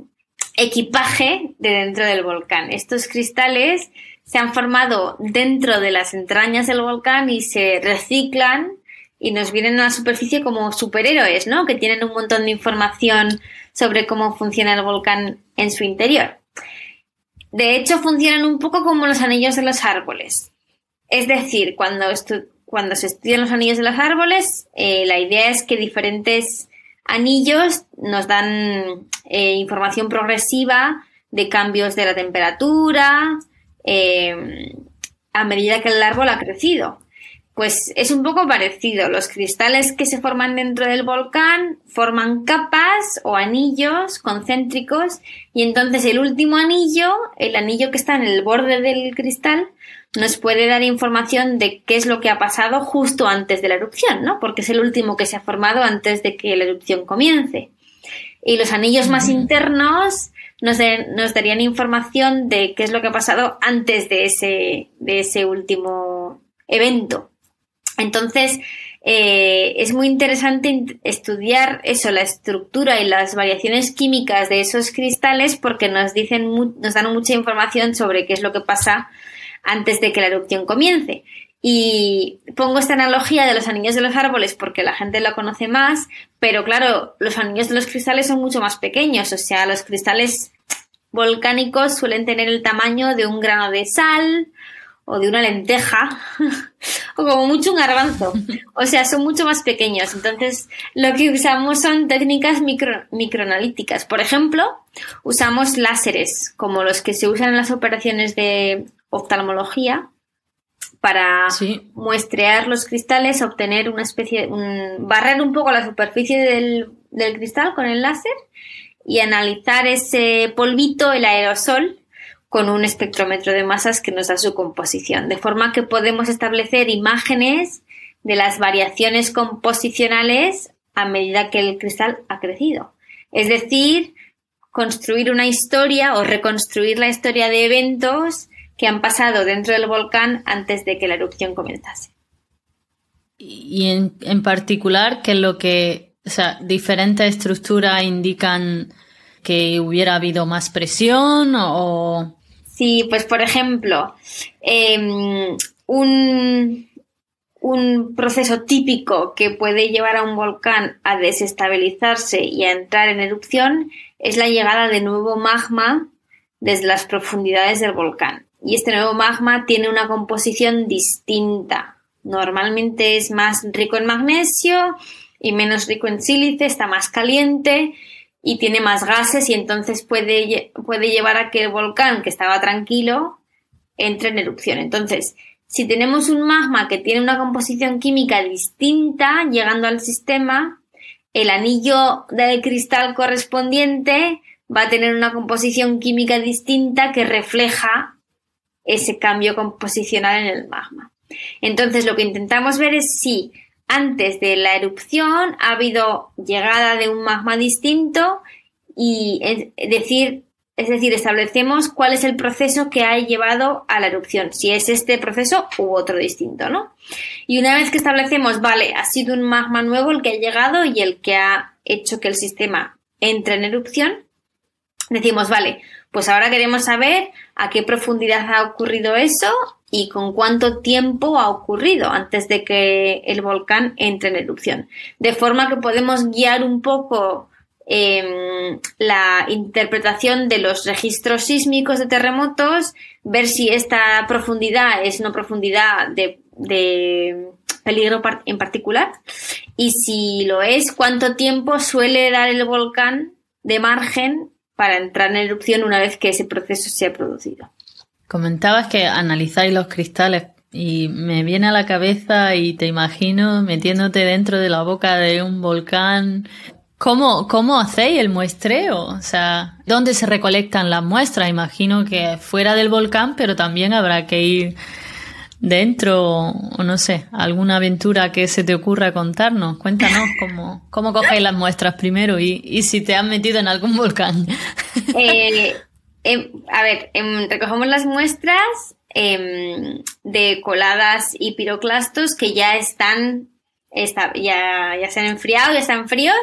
equipaje de dentro del volcán. Estos cristales se han formado dentro de las entrañas del volcán y se reciclan y nos vienen a la superficie como superhéroes, ¿no? Que tienen un montón de información sobre cómo funciona el volcán en su interior. De hecho, funcionan un poco como los anillos de los árboles. Es decir, cuando, cuando se estudian los anillos de los árboles, eh, la idea es que diferentes anillos nos dan eh, información progresiva de cambios de la temperatura eh, a medida que el árbol ha crecido. Pues es un poco parecido. Los cristales que se forman dentro del volcán forman capas o anillos concéntricos y entonces el último anillo, el anillo que está en el borde del cristal, nos puede dar información de qué es lo que ha pasado justo antes de la erupción, ¿no? Porque es el último que se ha formado antes de que la erupción comience. Y los anillos más internos nos, nos, darían información de qué es lo que ha pasado antes de ese, de ese último evento. Entonces, eh, es muy interesante estudiar eso, la estructura y las variaciones químicas de esos cristales porque nos dicen, nos dan mucha información sobre qué es lo que pasa antes de que la erupción comience. Y pongo esta analogía de los anillos de los árboles porque la gente lo conoce más, pero claro, los anillos de los cristales son mucho más pequeños, o sea, los cristales volcánicos suelen tener el tamaño de un grano de sal o de una lenteja o como mucho un garbanzo. O sea, son mucho más pequeños. Entonces, lo que usamos son técnicas micro, microanalíticas. Por ejemplo, usamos láseres, como los que se usan en las operaciones de oftalmología, para muestrear los cristales, obtener una especie, un, barrer un poco la superficie del, del cristal con el láser y analizar ese polvito, el aerosol, con un espectrómetro de masas que nos da su composición, de forma que podemos establecer imágenes de las variaciones composicionales a medida que el cristal ha crecido. Es decir, construir una historia o reconstruir la historia de eventos que han pasado dentro del volcán antes de que la erupción comenzase. Y en, en particular, que lo que, o sea, diferentes estructuras indican que hubiera habido más presión o Sí, pues por ejemplo, em, un, un proceso típico que puede llevar a un volcán a desestabilizarse y a entrar en erupción es la llegada de nuevo magma desde las profundidades del volcán. Y este nuevo magma tiene una composición distinta. Normalmente es más rico en magnesio y menos rico en sílice, está más caliente y tiene más gases y entonces puede, puede llevar a que el volcán que estaba tranquilo entre en erupción. Entonces, si tenemos un magma que tiene una composición química distinta llegando al sistema, el anillo del cristal correspondiente va a tener una composición química distinta que refleja ese cambio composicional en el magma. Entonces, lo que intentamos ver es si antes de la erupción ha habido llegada de un magma distinto y es decir, es decir, establecemos cuál es el proceso que ha llevado a la erupción, si es este proceso u otro distinto, ¿no? Y una vez que establecemos, vale, ha sido un magma nuevo el que ha llegado y el que ha hecho que el sistema entre en erupción, decimos, vale, pues ahora queremos saber a qué profundidad ha ocurrido eso y con cuánto tiempo ha ocurrido antes de que el volcán entre en erupción. De forma que podemos guiar un poco em, la interpretación de los registros sísmicos de terremotos, ver si esta profundidad es una profundidad de, de peligro en particular y si lo es, cuánto tiempo suele dar el volcán de margen para entrar en erupción una vez que ese proceso se ha producido. Comentabas que analizáis los cristales y me viene a la cabeza y te imagino metiéndote dentro de la boca de un volcán. ¿Cómo, cómo hacéis el muestreo? O sea, ¿dónde se recolectan las muestras? Imagino que fuera del volcán, pero también habrá que ir dentro, o no sé, alguna aventura que se te ocurra contarnos. Cuéntanos cómo, cómo cogéis las muestras primero y, y si te has metido en algún volcán. Eh, em, a ver, em, recogemos las muestras em, de coladas y piroclastos que ya están, ya, ya se han enfriado, ya están fríos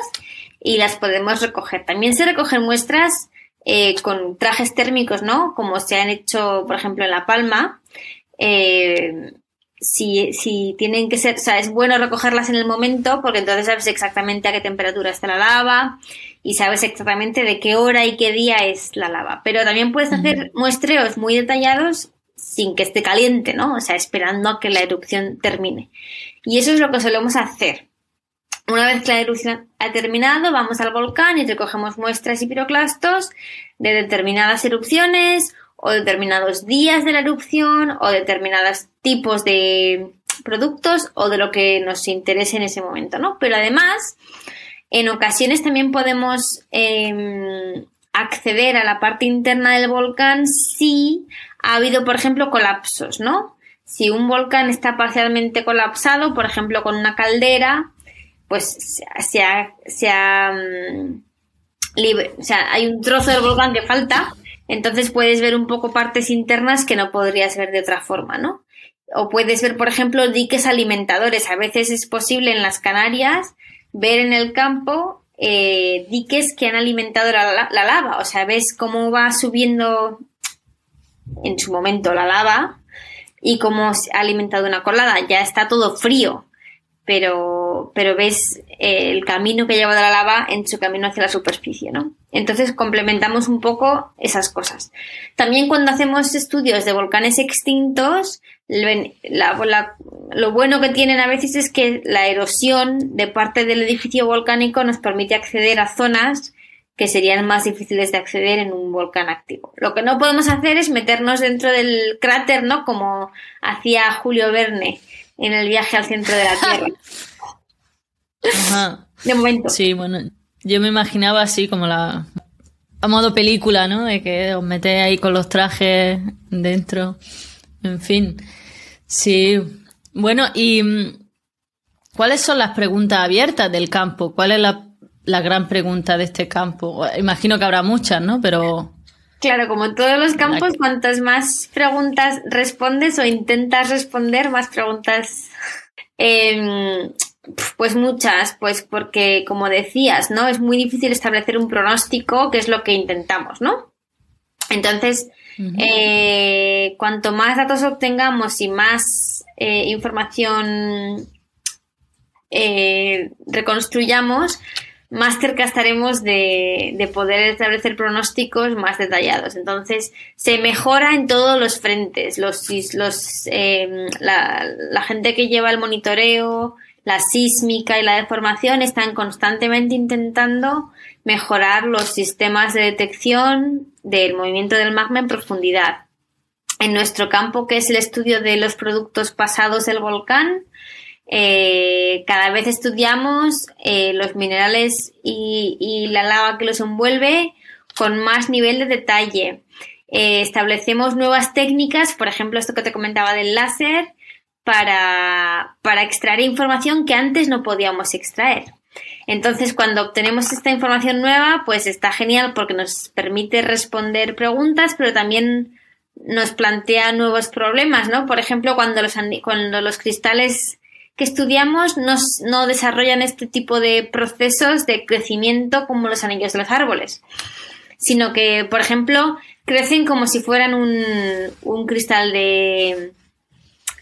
y las podemos recoger. También se recogen muestras eh, con trajes térmicos, ¿no? Como se han hecho, por ejemplo, en La Palma. Eh, si, si, tienen que ser, o sea, es bueno recogerlas en el momento porque entonces sabes exactamente a qué temperatura está la lava y sabes exactamente de qué hora y qué día es la lava. Pero también puedes hacer muestreos muy detallados sin que esté caliente, ¿no? O sea, esperando a que la erupción termine. Y eso es lo que solemos hacer. Una vez que la erupción ha terminado, vamos al volcán y recogemos muestras y piroclastos de determinadas erupciones o determinados días de la erupción o determinados tipos de productos o de lo que nos interese en ese momento, ¿no? Pero además, en ocasiones también podemos em, acceder a la parte interna del volcán si ha habido, por ejemplo, colapsos, ¿no? Si un volcán está parcialmente colapsado, por ejemplo, con una caldera, pues se ha, mm, o sea, hay un trozo del volcán que falta, entonces puedes ver un poco partes internas que no podrías ver de otra forma, ¿no? O puedes ver, por ejemplo, diques alimentadores. A veces es posible en las Canarias ver en el campo eh, diques que han alimentado la, la, lava. O sea, ves cómo va subiendo en su momento la lava y cómo ha alimentado una colada. Ya está todo frío pero, pero ves eh, el camino que lleva de la lava en su camino hacia la superficie, ¿no? Entonces complementamos un poco esas cosas. También cuando hacemos estudios de volcanes extintos, lo bueno que tienen a veces es que la erosión de parte del edificio volcánico nos permite acceder a zonas que serían más difíciles de acceder en un volcán activo. Lo que no podemos hacer es meternos dentro del cráter, ¿no? Como hacía Julio Verne en el viaje al centro de la Tierra. Ajá. De momento. Sí, bueno, yo me imaginaba así como la... A modo película, ¿no? De que os metéis ahí con los trajes dentro. En fin. Sí. Bueno, y... Mm, ¿Cuáles son las preguntas abiertas del campo? ¿Cuál es la, la gran pregunta de este campo? Imagino que habrá muchas, ¿no? Pero... Claro, como en todos los campos, cuantas más preguntas respondes o intentas responder, más preguntas. Em, pues muchas, pues porque, como decías, ¿no? Es muy difícil establecer un pronóstico, que es lo que intentamos, ¿no? Entonces, eh, cuanto más datos obtengamos y más eh, información eh, reconstruyamos, más cerca estaremos de, poder establecer pronósticos más detallados. Entonces, se mejora en todos los frentes. Los, los, em, la, gente que lleva el monitoreo, la sísmica y la deformación están constantemente intentando mejorar los sistemas de detección del movimiento del magma en profundidad. En nuestro campo, que es el estudio de los productos pasados del volcán, eh, cada vez estudiamos eh, los minerales y, la lava que los envuelve con más nivel de detalle. Eh, establecemos nuevas técnicas, por ejemplo, esto que te comentaba del láser, para, para extraer información que antes no podíamos extraer. Entonces, cuando obtenemos esta información nueva, pues está genial porque nos permite responder preguntas, pero también nos plantea nuevos problemas, ¿no? Por ejemplo, cuando los, cristales que estudiamos no, desarrollan este tipo de procesos de crecimiento como los anillos de los árboles, sino que, por ejemplo, crecen como si fueran un, cristal de,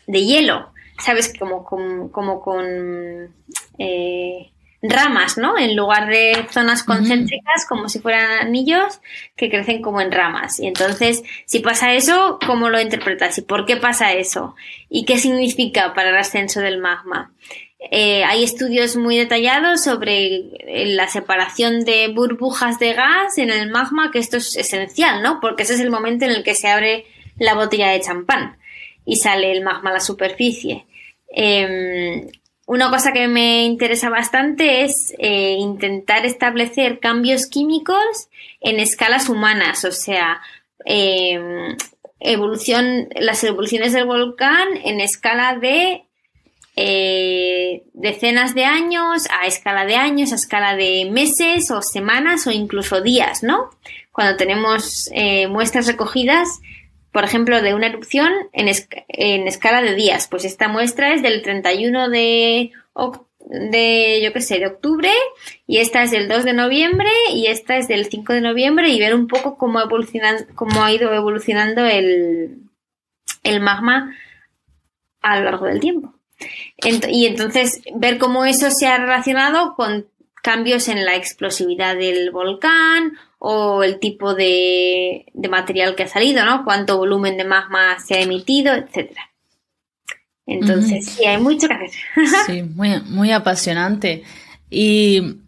hielo, ¿sabes? Como con eh, ramas, ¿no? En lugar de zonas concéntricas, como si fueran anillos que crecen como en ramas. Y entonces, si pasa eso, ¿cómo lo interpretas? ¿Y por qué pasa eso? ¿Y qué significa para el ascenso del magma? Eh, hay estudios muy detallados sobre eh, la separación de burbujas de gas en el magma, que esto es esencial, ¿no? Porque ese es el momento en el que se abre la botella de champán y sale el magma a la superficie. Em, una cosa que me interesa bastante es eh, intentar establecer cambios químicos en escalas humanas, o sea, em, evolución, las evoluciones del volcán en escala de eh, decenas de años, a escala de años, a escala de meses o semanas o incluso días, ¿no? Cuando tenemos eh, muestras recogidas por ejemplo, de una erupción en, en escala de días. Pues esta muestra es del 31 de, de, yo qué sé, de octubre y esta es del 2 de noviembre y esta es del 5 de noviembre y ver un poco cómo, evolucionan, cómo ha ido evolucionando el, el magma a lo largo del tiempo. y entonces ver cómo eso se ha relacionado con cambios en la explosividad del volcán o el tipo de, material que ha salido, ¿no? Cuánto volumen de magma se ha emitido, etcétera. Entonces, sí, hay mucho que hacer. sí, muy, muy apasionante. Y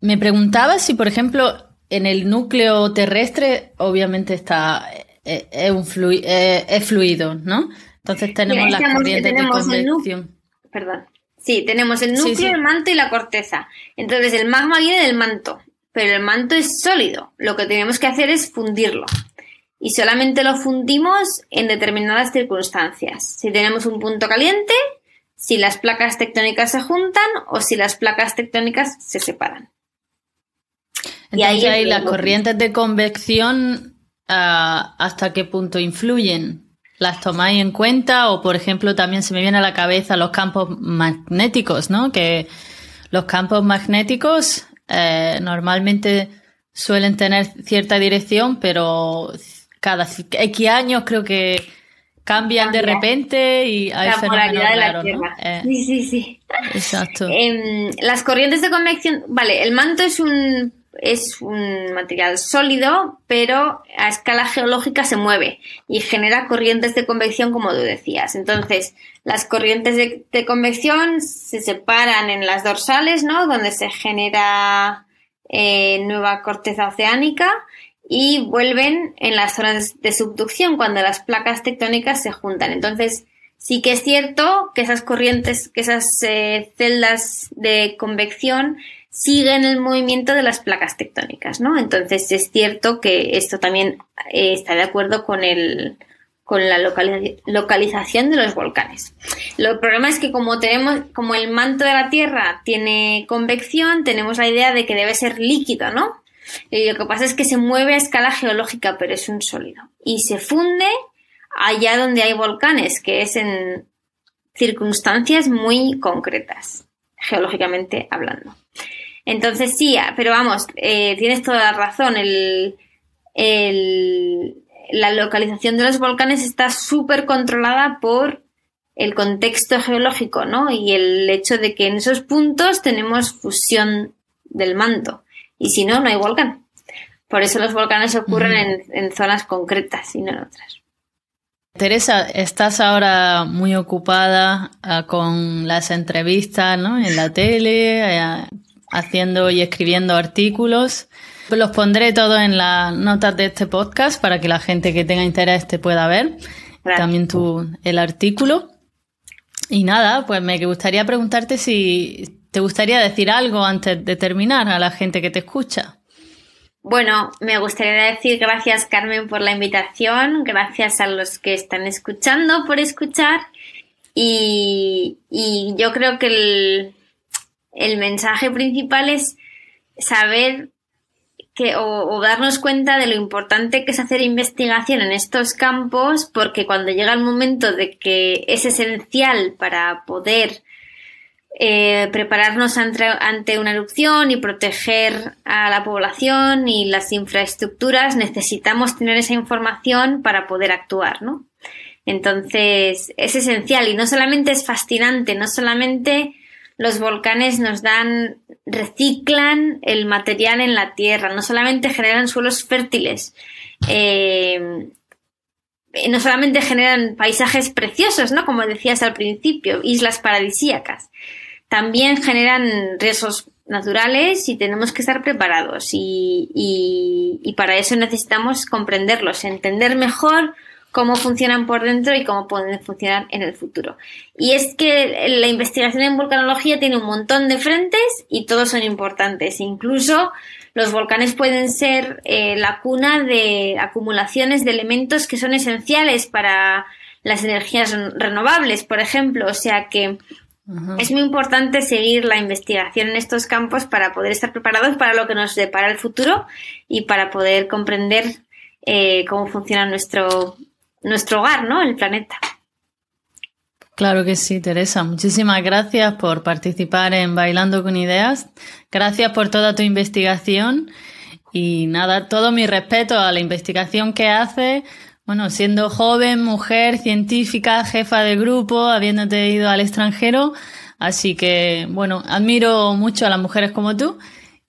me preguntaba si, por ejemplo, en el núcleo terrestre, obviamente está eh, es, un eh, es fluido, ¿no? Entonces tenemos las corrientes de convección. Perdón. Sí, tenemos el núcleo, el manto y la corteza. Entonces el magma viene del manto, pero el manto es sólido. Lo que tenemos que hacer es fundirlo. Y solamente lo fundimos en determinadas circunstancias. Si tenemos un punto caliente, si las placas tectónicas se juntan o si las placas tectónicas se separan. y ahí las corrientes de convección, ah, ¿hasta qué punto influyen? las tomáis en cuenta o por ejemplo también se me viene a la cabeza los campos magnéticos, ¿no? Que los campos magnéticos eh, normalmente suelen tener cierta dirección, pero cada X años creo que cambian de repente y hay fenómenos raros, ¿no? Eh, sí, sí, sí. Exacto. Em, las corrientes de convección, vale, el manto es un es un material sólido, pero a escala geológica se mueve y genera corrientes de convección, como tú decías. Entonces, las corrientes de, convección se separan en las dorsales, ¿no? Donde se genera eh, nueva corteza oceánica y vuelven en las zonas de subducción cuando las placas tectónicas se juntan. Entonces, sí que es cierto que esas corrientes, que esas eh, celdas de convección siguen el movimiento de las placas tectónicas, ¿no? Entonces es cierto que esto también eh, está de acuerdo con el con la localización de los volcanes. Lo problema es que como tenemos, como el manto de la Tierra tiene convección, tenemos la idea de que debe ser líquido, ¿no? Y lo que pasa es que se mueve a escala geológica, pero es un sólido. Y se funde allá donde hay volcanes, que es en circunstancias muy concretas, geológicamente hablando. Entonces sí, pero vamos, eh, tienes toda la razón. El, la localización de los volcanes está súper controlada por el contexto geológico, ¿no? Y el hecho de que en esos puntos tenemos fusión del manto. Y si no, no hay volcán. Por eso los volcanes ocurren en, en, zonas concretas y no en otras. Teresa, estás ahora muy ocupada ah, con las entrevistas ¿no? en la tele, eh, haciendo y escribiendo artículos. Los pondré todos en las notas de este podcast para que la gente que tenga interés te pueda ver. También tu, el artículo. Y nada, pues me gustaría preguntarte si te gustaría decir algo antes de terminar a la gente que te escucha. Bueno, me gustaría decir gracias Carmen por la invitación, gracias a los que están escuchando por escuchar y, y yo creo que el, el mensaje principal es saber que, o, darnos cuenta de lo importante que es hacer investigación en estos campos, porque cuando llega el momento de que es esencial para poder eh, prepararnos ante, ante, una erupción y proteger a la población y las infraestructuras, necesitamos tener esa información para poder actuar, ¿no? Entonces, es esencial y no solamente es fascinante, no solamente los volcanes nos dan, reciclan el material en la tierra, no solamente generan suelos fértiles, eh, no solamente generan paisajes preciosos, ¿no? Como decías al principio, islas paradisíacas, también generan riesgos naturales y tenemos que estar preparados y, y para eso necesitamos comprenderlos, entender mejor cómo funcionan por dentro y cómo pueden funcionar en el futuro. Y es que la investigación en volcanología tiene un montón de frentes y todos son importantes. Incluso los volcanes pueden ser eh, la cuna de acumulaciones de elementos que son esenciales para las energías renovables, por ejemplo. O sea que es muy importante seguir la investigación en estos campos para poder estar preparados para lo que nos depara el futuro y para poder comprender eh, cómo funciona nuestro nuestro hogar, ¿no? El planeta. Claro que sí, Teresa. Muchísimas gracias por participar en Bailando con Ideas. Gracias por toda tu investigación y nada, todo mi respeto a la investigación que haces. Bueno, siendo joven, mujer, científica, jefa de grupo, habiéndote ido al extranjero. Así que, bueno, admiro mucho a las mujeres como tú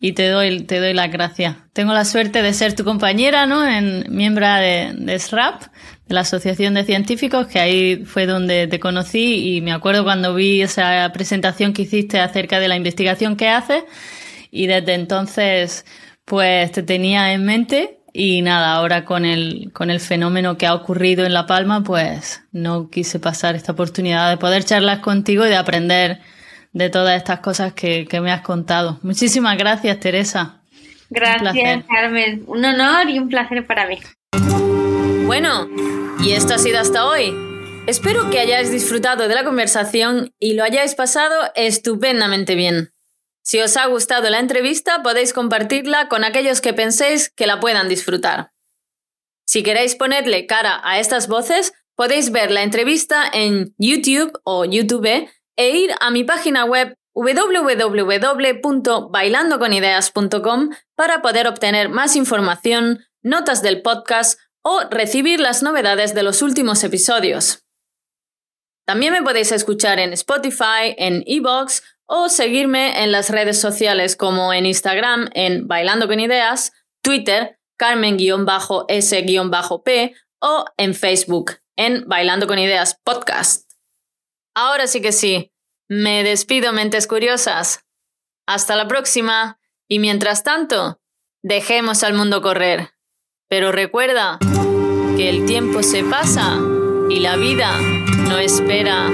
y te doy, te doy las gracias. Tengo la suerte de ser tu compañera, ¿no? En miembro de, de SRAP, de la Asociación de Científicos, que ahí fue donde te conocí y me acuerdo cuando vi esa presentación que hiciste acerca de la investigación que haces y desde entonces pues te tenía en mente y nada, ahora con el, con el fenómeno que ha ocurrido en La Palma, pues no quise pasar esta oportunidad de poder charlar contigo y de aprender de todas estas cosas que, me has contado. Muchísimas gracias, Teresa. Gracias, Carmen. Un honor y un placer para mí. Bueno, y esto ha sido hasta hoy. Espero que hayáis disfrutado de la conversación y lo hayáis pasado estupendamente bien. Si os ha gustado la entrevista, podéis compartirla con aquellos que penséis que la puedan disfrutar. Si queréis ponerle cara a estas voces, podéis ver la entrevista en YouTube o YouTube e ir a mi página web www.bailandoconideas.com para poder obtener más información, notas del podcast o recibir las novedades de los últimos episodios. También me podéis escuchar en Spotify, en Evox o seguirme en las redes sociales como en Instagram en Bailando con Ideas, Twitter Carmen-S-P o en Facebook en Bailando con Ideas Podcast. Ahora sí que sí, me despido mentes curiosas. Hasta la próxima y mientras tanto, dejemos al mundo correr. Pero recuerda que el tiempo se pasa y la vida no espera